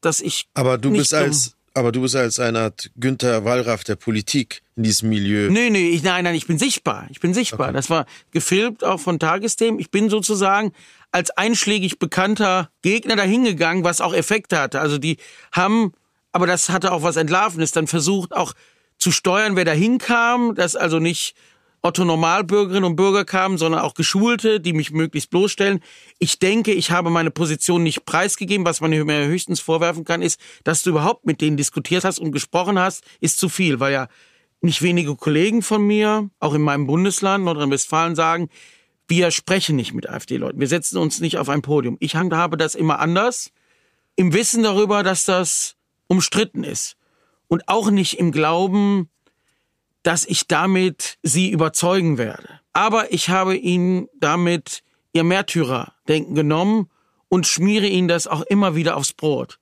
S3: dass ich.
S2: Aber du bist als, aber du bist als eine Art Günther Wallraff der Politik in diesem Milieu.
S3: Nee, nee, ich, nein, nein, ich bin sichtbar. Ich bin sichtbar. Okay. Das war gefilmt auch von Tagesthemen. Ich bin sozusagen als einschlägig bekannter Gegner dahingegangen, was auch Effekte hatte. Also die haben, aber das hatte auch was Entlarvendes, dann versucht auch zu steuern, wer dahin kam, dass also nicht Otto Normalbürgerinnen und Bürger kamen, sondern auch Geschulte, die mich möglichst bloßstellen. Ich denke, ich habe meine Position nicht preisgegeben. Was man mir höchstens vorwerfen kann, ist, dass du überhaupt mit denen diskutiert hast und gesprochen hast, ist zu viel, weil ja nicht wenige Kollegen von mir, auch in meinem Bundesland, Nordrhein-Westfalen, sagen, wir sprechen nicht mit AfD-Leuten. Wir setzen uns nicht auf ein Podium. Ich habe das immer anders, im Wissen darüber, dass das umstritten ist. Und auch nicht im Glauben, dass ich damit sie überzeugen werde. Aber ich habe ihnen damit ihr Märtyrerdenken genommen und schmiere ihnen das auch immer wieder aufs Brot.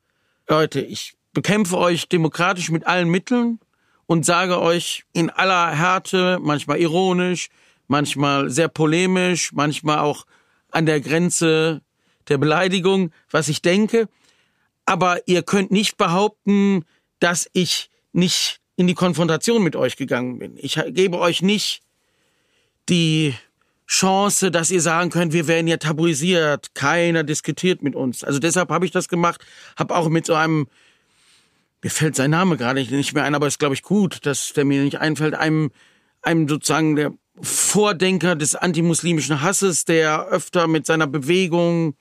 S3: Leute, ich bekämpfe euch demokratisch mit allen Mitteln und sage euch in aller Härte, manchmal ironisch, manchmal sehr polemisch, manchmal auch an der Grenze der Beleidigung, was ich denke. Aber ihr könnt nicht behaupten, dass ich nicht in die Konfrontation mit euch gegangen bin. Ich gebe euch nicht die Chance, dass ihr sagen könnt, wir werden ja tabuisiert, keiner diskutiert mit uns. Also deshalb habe ich das gemacht, habe auch mit so einem, mir fällt sein Name gerade nicht mehr ein, aber ist glaube ich gut, dass der mir nicht einfällt, einem, einem sozusagen der Vordenker des antimuslimischen Hasses, der öfter mit seiner Bewegung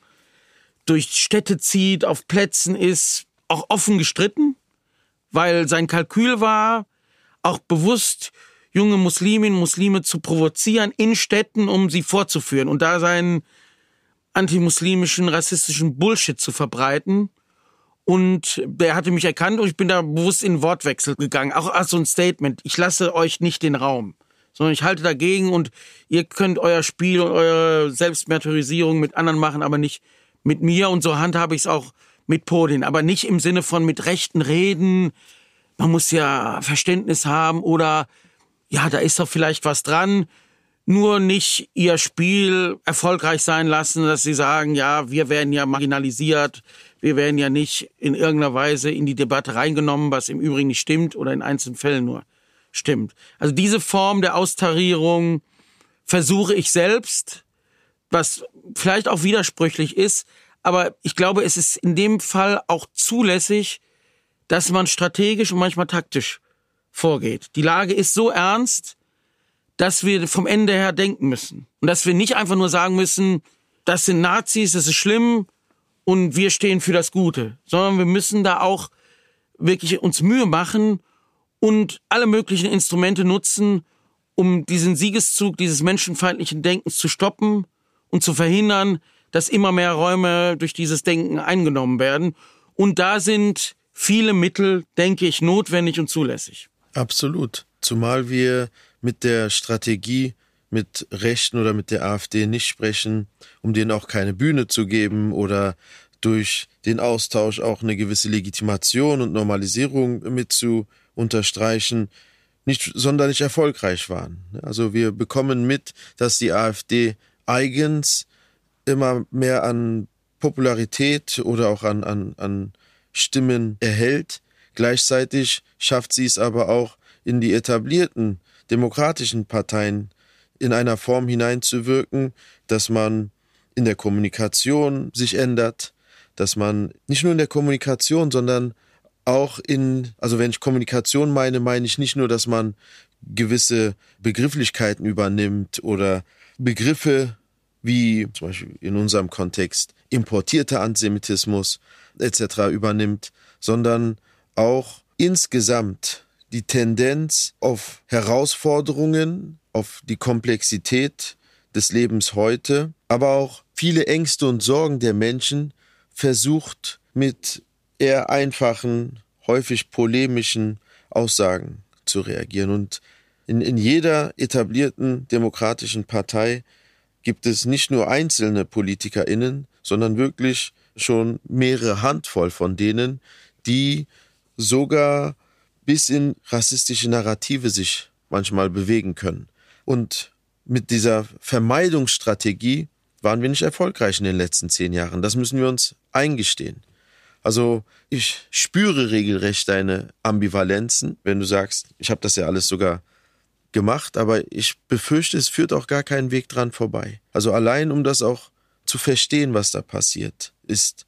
S3: durch Städte zieht, auf Plätzen ist, auch offen gestritten weil sein Kalkül war, auch bewusst junge Musliminnen, Muslime zu provozieren in Städten, um sie vorzuführen und da seinen antimuslimischen, rassistischen Bullshit zu verbreiten. Und der hatte mich erkannt und ich bin da bewusst in Wortwechsel gegangen. Auch als so ein Statement. Ich lasse euch nicht den Raum, sondern ich halte dagegen und ihr könnt euer Spiel und eure Selbstmärtyrisierung mit anderen machen, aber nicht mit mir. Und so handhabe ich es auch mit Podien, aber nicht im Sinne von mit Rechten reden. Man muss ja Verständnis haben oder ja, da ist doch vielleicht was dran. Nur nicht ihr Spiel erfolgreich sein lassen, dass sie sagen, ja, wir werden ja marginalisiert, wir werden ja nicht in irgendeiner Weise in die Debatte reingenommen, was im Übrigen nicht stimmt oder in einzelnen Fällen nur stimmt. Also diese Form der Austarierung versuche ich selbst, was vielleicht auch widersprüchlich ist, aber ich glaube, es ist in dem Fall auch zulässig, dass man strategisch und manchmal taktisch vorgeht. Die Lage ist so ernst, dass wir vom Ende her denken müssen. Und dass wir nicht einfach nur sagen müssen, das sind Nazis, das ist schlimm und wir stehen für das Gute, sondern wir müssen da auch wirklich uns Mühe machen und alle möglichen Instrumente nutzen, um diesen Siegeszug dieses menschenfeindlichen Denkens zu stoppen und zu verhindern, dass immer mehr Räume durch dieses Denken eingenommen werden. Und da sind viele Mittel, denke ich, notwendig und zulässig.
S2: Absolut. Zumal wir mit der Strategie mit Rechten oder mit der AfD nicht sprechen, um denen auch keine Bühne zu geben oder durch den Austausch auch eine gewisse Legitimation und Normalisierung mit zu unterstreichen, nicht sonderlich erfolgreich waren. Also wir bekommen mit, dass die AfD eigens immer mehr an Popularität oder auch an, an, an Stimmen erhält. Gleichzeitig schafft sie es aber auch in die etablierten demokratischen Parteien in einer Form hineinzuwirken, dass man in der Kommunikation sich ändert, dass man nicht nur in der Kommunikation, sondern auch in, also wenn ich Kommunikation meine, meine ich nicht nur, dass man gewisse Begrifflichkeiten übernimmt oder Begriffe wie zum Beispiel in unserem Kontext importierter Antisemitismus etc. übernimmt, sondern auch insgesamt die Tendenz auf Herausforderungen, auf die Komplexität des Lebens heute, aber auch viele Ängste und Sorgen der Menschen versucht mit eher einfachen, häufig polemischen Aussagen zu reagieren. Und in, in jeder etablierten demokratischen Partei gibt es nicht nur einzelne PolitikerInnen, sondern wirklich schon mehrere Handvoll von denen, die sogar bis in rassistische Narrative sich manchmal bewegen können. Und mit dieser Vermeidungsstrategie waren wir nicht erfolgreich in den letzten zehn Jahren. Das müssen wir uns eingestehen. Also ich spüre regelrecht deine Ambivalenzen, wenn du sagst, ich habe das ja alles sogar gemacht, aber ich befürchte, es führt auch gar keinen Weg dran vorbei. Also allein um das auch zu verstehen, was da passiert, ist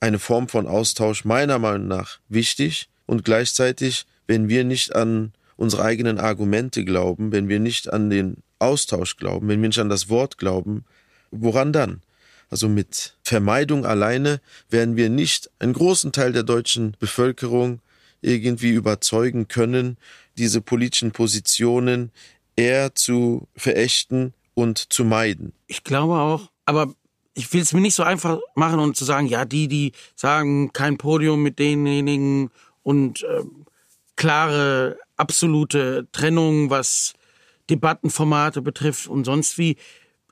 S2: eine Form von Austausch meiner Meinung nach wichtig und gleichzeitig, wenn wir nicht an unsere eigenen Argumente glauben, wenn wir nicht an den Austausch glauben, wenn wir nicht an das Wort glauben, woran dann? Also mit Vermeidung alleine werden wir nicht einen großen Teil der deutschen Bevölkerung irgendwie überzeugen können, diese politischen Positionen eher zu verächten und zu meiden.
S3: Ich glaube auch, aber ich will es mir nicht so einfach machen und zu sagen, ja, die, die sagen, kein Podium mit denjenigen und äh, klare, absolute Trennung, was Debattenformate betrifft und sonst wie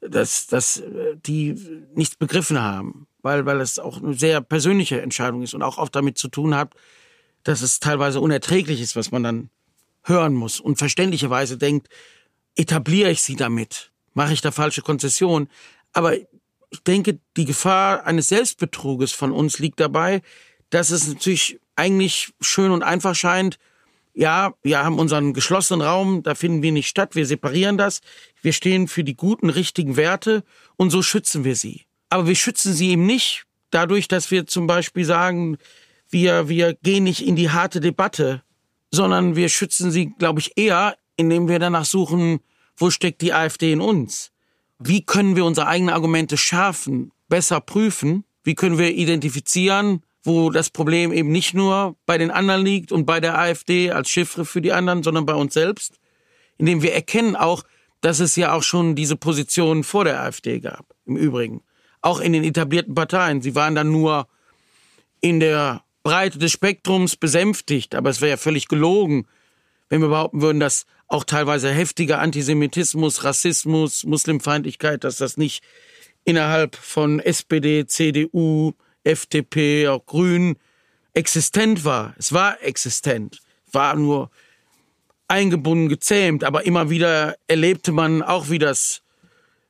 S3: dass, dass äh, die nichts begriffen haben, weil, weil es auch eine sehr persönliche Entscheidung ist und auch oft damit zu tun hat, dass es teilweise unerträglich ist, was man dann hören muss und verständlicherweise denkt, etabliere ich sie damit, mache ich da falsche Konzessionen. Aber ich denke, die Gefahr eines Selbstbetruges von uns liegt dabei, dass es natürlich eigentlich schön und einfach scheint, ja, wir haben unseren geschlossenen Raum, da finden wir nicht statt, wir separieren das, wir stehen für die guten, richtigen Werte und so schützen wir sie. Aber wir schützen sie eben nicht dadurch, dass wir zum Beispiel sagen, wir, wir gehen nicht in die harte Debatte, sondern wir schützen sie, glaube ich, eher, indem wir danach suchen, wo steckt die AfD in uns? Wie können wir unsere eigenen Argumente schärfen, besser prüfen? Wie können wir identifizieren, wo das Problem eben nicht nur bei den anderen liegt und bei der AfD als Chiffre für die anderen, sondern bei uns selbst, indem wir erkennen auch, dass es ja auch schon diese Positionen vor der AfD gab, im Übrigen. Auch in den etablierten Parteien. Sie waren dann nur in der Breite des Spektrums besänftigt, aber es wäre ja völlig gelogen, wenn wir behaupten würden, dass auch teilweise heftiger Antisemitismus, Rassismus, Muslimfeindlichkeit, dass das nicht innerhalb von SPD, CDU, FDP, auch Grün existent war. Es war existent, war nur eingebunden, gezähmt, aber immer wieder erlebte man auch, wie das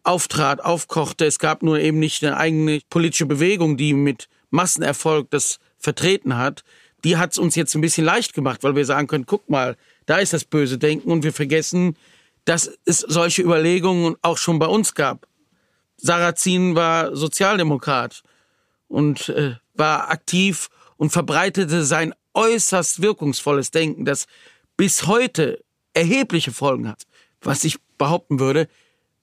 S3: auftrat, aufkochte. Es gab nur eben nicht eine eigene politische Bewegung, die mit Massenerfolg das vertreten hat. Die hat es uns jetzt ein bisschen leicht gemacht, weil wir sagen können, guck mal, da ist das böse Denken und wir vergessen, dass es solche Überlegungen auch schon bei uns gab. Sarrazin war Sozialdemokrat und äh, war aktiv und verbreitete sein äußerst wirkungsvolles Denken, das bis heute erhebliche Folgen hat, was ich behaupten würde,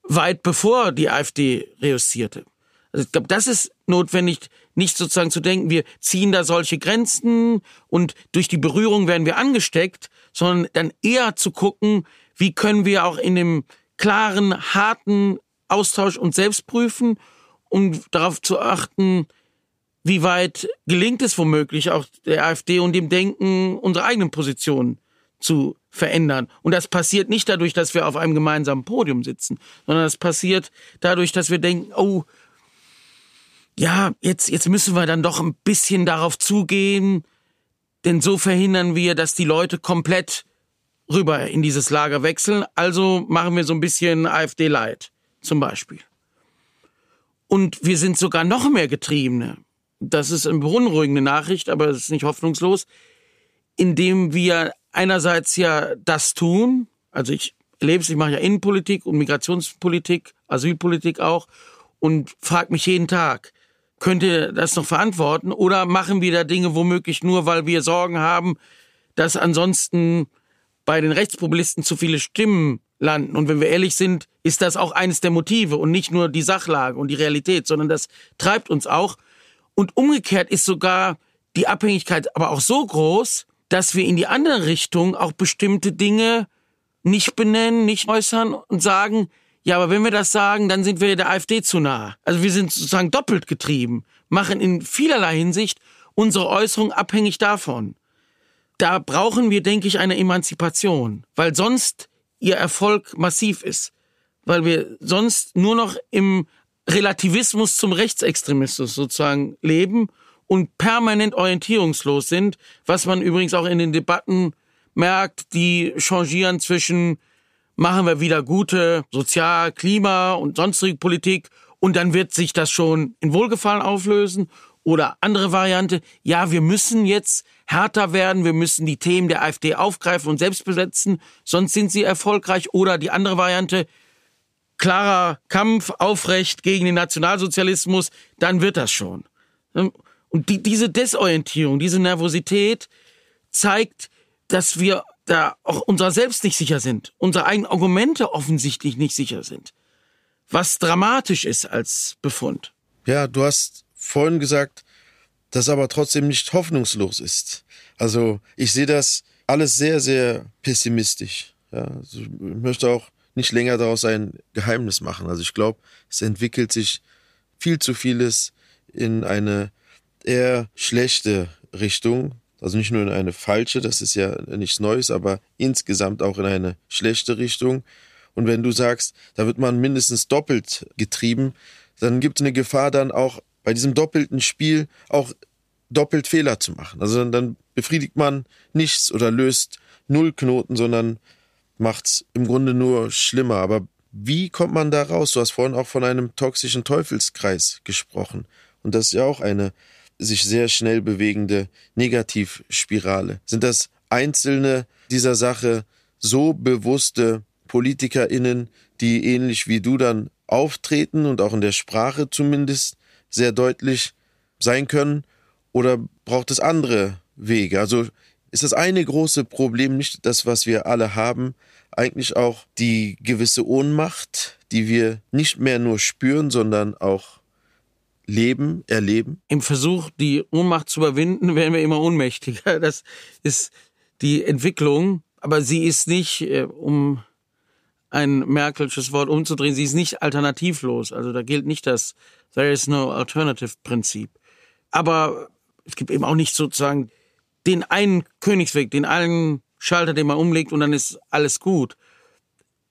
S3: weit bevor die AfD reüssierte. Also ich glaube, das ist notwendig, nicht sozusagen zu denken, wir ziehen da solche Grenzen und durch die Berührung werden wir angesteckt, sondern dann eher zu gucken, wie können wir auch in dem klaren, harten Austausch uns selbst prüfen, um darauf zu achten, wie weit gelingt es womöglich auch der AfD und dem Denken, unsere eigenen Positionen zu verändern. Und das passiert nicht dadurch, dass wir auf einem gemeinsamen Podium sitzen, sondern das passiert dadurch, dass wir denken, oh, ja, jetzt, jetzt müssen wir dann doch ein bisschen darauf zugehen, denn so verhindern wir, dass die Leute komplett rüber in dieses Lager wechseln. Also machen wir so ein bisschen AfD-Light zum Beispiel. Und wir sind sogar noch mehr Getriebene. Das ist eine beunruhigende Nachricht, aber es ist nicht hoffnungslos, indem wir einerseits ja das tun, also ich erlebe es, ich mache ja Innenpolitik und Migrationspolitik, Asylpolitik auch und frage mich jeden Tag, könnt ihr das noch verantworten oder machen wir da Dinge womöglich nur, weil wir Sorgen haben, dass ansonsten bei den Rechtspopulisten zu viele Stimmen landen. Und wenn wir ehrlich sind, ist das auch eines der Motive und nicht nur die Sachlage und die Realität, sondern das treibt uns auch. Und umgekehrt ist sogar die Abhängigkeit aber auch so groß, dass wir in die andere Richtung auch bestimmte Dinge nicht benennen, nicht äußern und sagen, ja, aber wenn wir das sagen, dann sind wir der AfD zu nah. Also wir sind sozusagen doppelt getrieben, machen in vielerlei Hinsicht unsere Äußerung abhängig davon. Da brauchen wir, denke ich, eine Emanzipation, weil sonst ihr Erfolg massiv ist, weil wir sonst nur noch im Relativismus zum Rechtsextremismus sozusagen leben und permanent orientierungslos sind, was man übrigens auch in den Debatten merkt, die changieren zwischen machen wir wieder gute Sozial-, Klima- und sonstige Politik und dann wird sich das schon in Wohlgefallen auflösen oder andere Variante, ja, wir müssen jetzt härter werden, wir müssen die Themen der AfD aufgreifen und selbst besetzen, sonst sind sie erfolgreich. Oder die andere Variante, klarer Kampf aufrecht gegen den Nationalsozialismus, dann wird das schon. Und die, diese Desorientierung, diese Nervosität zeigt, dass wir da auch unserer selbst nicht sicher sind, unsere eigenen Argumente offensichtlich nicht sicher sind. Was dramatisch ist als Befund.
S2: Ja, du hast vorhin gesagt, dass aber trotzdem nicht hoffnungslos ist. Also ich sehe das alles sehr, sehr pessimistisch. Ja, also ich möchte auch nicht länger daraus ein Geheimnis machen. Also ich glaube, es entwickelt sich viel zu vieles in eine eher schlechte Richtung. Also nicht nur in eine falsche, das ist ja nichts Neues, aber insgesamt auch in eine schlechte Richtung. Und wenn du sagst, da wird man mindestens doppelt getrieben, dann gibt es eine Gefahr dann auch bei diesem doppelten Spiel auch doppelt Fehler zu machen. Also dann befriedigt man nichts oder löst null Knoten, sondern macht's im Grunde nur schlimmer. Aber wie kommt man da raus? Du hast vorhin auch von einem toxischen Teufelskreis gesprochen. Und das ist ja auch eine sich sehr schnell bewegende Negativspirale. Sind das einzelne dieser Sache so bewusste PolitikerInnen, die ähnlich wie du dann auftreten und auch in der Sprache zumindest sehr deutlich sein können? Oder braucht es andere Wege? Also ist das eine große Problem nicht das, was wir alle haben, eigentlich auch die gewisse Ohnmacht, die wir nicht mehr nur spüren, sondern auch leben, erleben?
S3: Im Versuch, die Ohnmacht zu überwinden, *laughs* werden wir immer ohnmächtiger. Das ist die Entwicklung. Aber sie ist nicht, äh, um ein Merkelsches Wort umzudrehen, sie ist nicht alternativlos. Also da gilt nicht das There is no alternative Prinzip. Aber es gibt eben auch nicht sozusagen den einen Königsweg, den einen Schalter, den man umlegt und dann ist alles gut.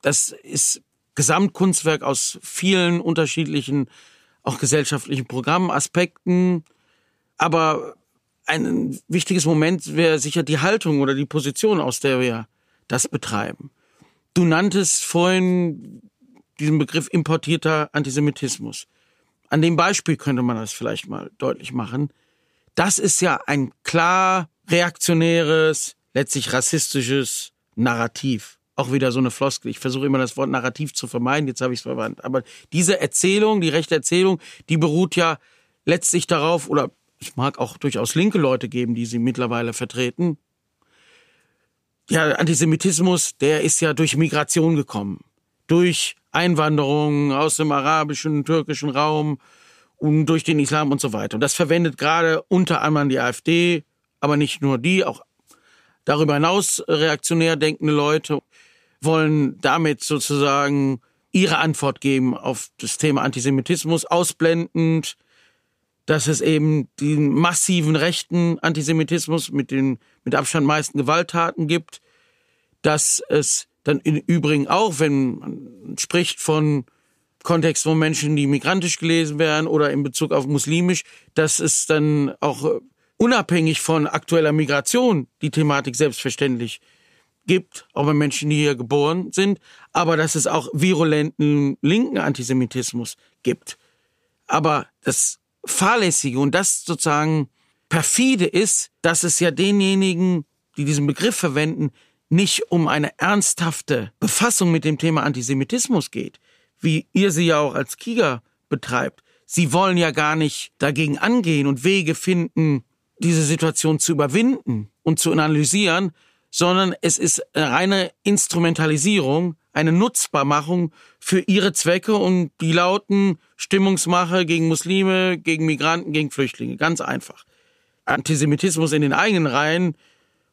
S3: Das ist Gesamtkunstwerk aus vielen unterschiedlichen, auch gesellschaftlichen Programmaspekten. Aber ein wichtiges Moment wäre sicher die Haltung oder die Position, aus der wir das betreiben. Du nanntest vorhin diesen Begriff importierter Antisemitismus. An dem Beispiel könnte man das vielleicht mal deutlich machen. Das ist ja ein klar reaktionäres, letztlich rassistisches Narrativ. Auch wieder so eine Floskel. Ich versuche immer das Wort Narrativ zu vermeiden, jetzt habe ich es verwandt. Aber diese Erzählung, die rechte Erzählung, die beruht ja letztlich darauf, oder es mag auch durchaus linke Leute geben, die sie mittlerweile vertreten. Ja, Antisemitismus, der ist ja durch Migration gekommen. Durch Einwanderung aus dem arabischen, türkischen Raum und durch den Islam und so weiter. Und das verwendet gerade unter anderem die AfD, aber nicht nur die, auch darüber hinaus reaktionär denkende Leute wollen damit sozusagen ihre Antwort geben auf das Thema Antisemitismus, ausblendend, dass es eben den massiven rechten Antisemitismus mit den mit Abstand meisten Gewalttaten gibt, dass es dann im Übrigen auch, wenn man spricht von Kontext, wo Menschen, die migrantisch gelesen werden oder in Bezug auf muslimisch, dass es dann auch unabhängig von aktueller Migration die Thematik selbstverständlich gibt, auch bei Menschen, die hier geboren sind, aber dass es auch virulenten linken Antisemitismus gibt. Aber das Fahrlässige und das sozusagen perfide ist, dass es ja denjenigen, die diesen Begriff verwenden, nicht um eine ernsthafte Befassung mit dem Thema Antisemitismus geht, wie ihr sie ja auch als Kiga betreibt. Sie wollen ja gar nicht dagegen angehen und Wege finden, diese Situation zu überwinden und zu analysieren, sondern es ist eine reine Instrumentalisierung, eine Nutzbarmachung für ihre Zwecke und die lauten Stimmungsmache gegen Muslime, gegen Migranten, gegen Flüchtlinge. Ganz einfach. Antisemitismus in den eigenen Reihen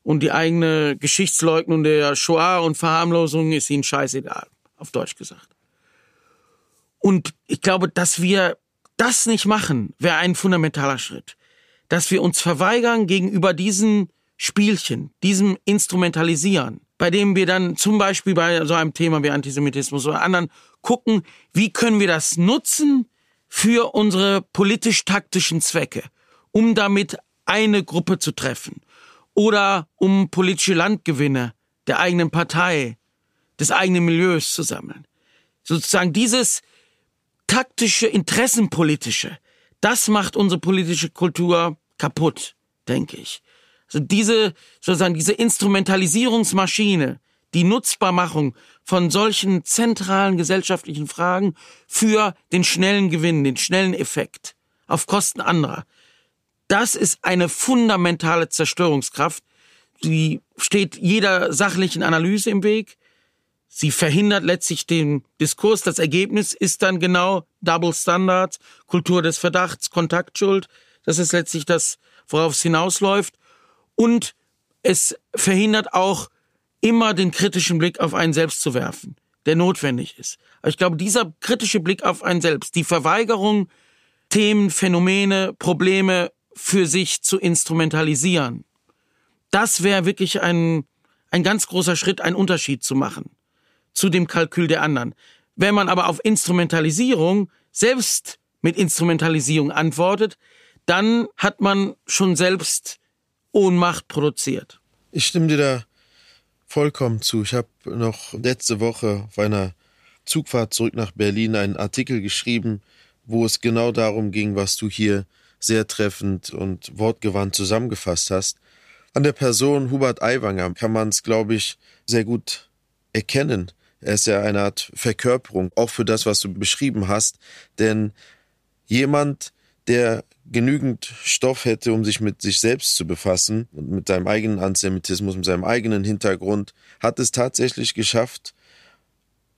S3: und die eigene Geschichtsleugnung der Shoah und Verharmlosung ist ihnen scheißegal, auf Deutsch gesagt. Und ich glaube, dass wir das nicht machen, wäre ein fundamentaler Schritt. Dass wir uns verweigern gegenüber diesen Spielchen, diesem Instrumentalisieren, bei dem wir dann zum Beispiel bei so einem Thema wie Antisemitismus oder anderen gucken, wie können wir das nutzen für unsere politisch-taktischen Zwecke, um damit eine Gruppe zu treffen oder um politische Landgewinne der eigenen Partei, des eigenen Milieus zu sammeln. Sozusagen dieses taktische, interessenpolitische, das macht unsere politische Kultur kaputt, denke ich. Also diese, sozusagen diese Instrumentalisierungsmaschine, die Nutzbarmachung von solchen zentralen gesellschaftlichen Fragen für den schnellen Gewinn, den schnellen Effekt auf Kosten anderer. Das ist eine fundamentale Zerstörungskraft, die steht jeder sachlichen Analyse im Weg. Sie verhindert letztlich den Diskurs. Das Ergebnis ist dann genau Double Standards, Kultur des Verdachts, Kontaktschuld. Das ist letztlich das, worauf es hinausläuft. Und es verhindert auch immer den kritischen Blick auf einen selbst zu werfen, der notwendig ist. Aber ich glaube, dieser kritische Blick auf einen selbst, die Verweigerung, Themen, Phänomene, Probleme für sich zu instrumentalisieren, das wäre wirklich ein, ein ganz großer Schritt, einen Unterschied zu machen zu dem Kalkül der anderen. Wenn man aber auf Instrumentalisierung selbst mit Instrumentalisierung antwortet, dann hat man schon selbst Ohnmacht produziert.
S2: Ich stimme dir da vollkommen zu. Ich habe noch letzte Woche auf einer Zugfahrt zurück nach Berlin einen Artikel geschrieben, wo es genau darum ging, was du hier sehr treffend und wortgewandt zusammengefasst hast. An der Person Hubert Aiwanger kann man es, glaube ich, sehr gut erkennen. Er ist ja eine Art Verkörperung, auch für das, was du beschrieben hast. Denn jemand, der genügend Stoff hätte, um sich mit sich selbst zu befassen und mit seinem eigenen Antisemitismus, mit seinem eigenen Hintergrund, hat es tatsächlich geschafft,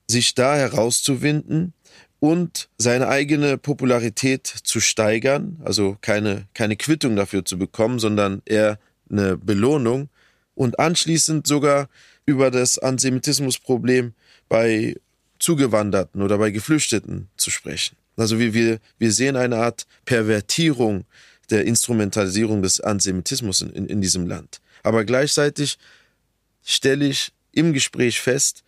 S2: sich da herauszuwinden und seine eigene Popularität zu steigern, also keine, keine Quittung dafür zu bekommen, sondern eher eine Belohnung und anschließend sogar über das Antisemitismusproblem bei Zugewanderten oder bei Geflüchteten zu sprechen. Also wie wir, wir sehen eine Art Pervertierung der Instrumentalisierung des Antisemitismus in, in, in diesem Land. Aber gleichzeitig stelle ich im Gespräch fest,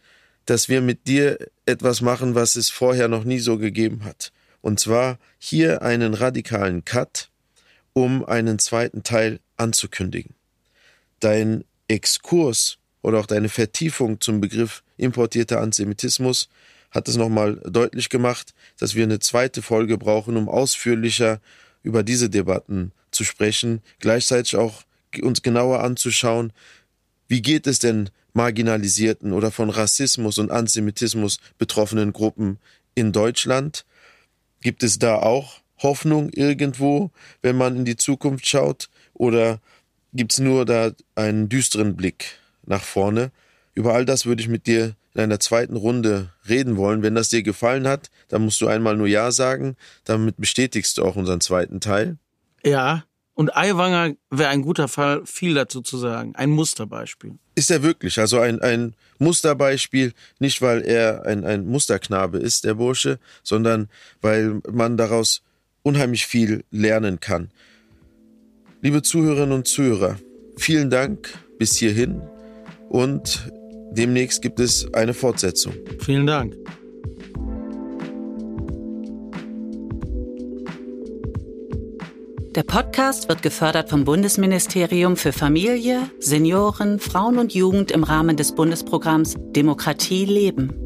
S2: dass wir mit dir etwas machen, was es vorher noch nie so gegeben hat. Und zwar hier einen radikalen Cut, um einen zweiten Teil anzukündigen. Dein Exkurs oder auch deine Vertiefung zum Begriff importierter Antisemitismus hat es nochmal deutlich gemacht, dass wir eine zweite Folge brauchen, um ausführlicher über diese Debatten zu sprechen, gleichzeitig auch uns genauer anzuschauen, wie geht es denn marginalisierten oder von Rassismus und Antisemitismus betroffenen Gruppen in Deutschland? Gibt es da auch Hoffnung irgendwo, wenn man in die Zukunft schaut? Oder gibt es nur da einen düsteren Blick nach vorne? Über all das würde ich mit dir in einer zweiten Runde reden wollen. Wenn das dir gefallen hat, dann musst du einmal nur Ja sagen. Damit bestätigst du auch unseren zweiten Teil.
S3: Ja, und Aiwanger wäre ein guter Fall, viel dazu zu sagen. Ein Musterbeispiel.
S2: Ist er wirklich? Also ein, ein Musterbeispiel, nicht weil er ein, ein Musterknabe ist, der Bursche, sondern weil man daraus unheimlich viel lernen kann. Liebe Zuhörerinnen und Zuhörer, vielen Dank bis hierhin und Demnächst gibt es eine Fortsetzung.
S3: Vielen Dank.
S1: Der Podcast wird gefördert vom Bundesministerium für Familie, Senioren, Frauen und Jugend im Rahmen des Bundesprogramms Demokratie leben.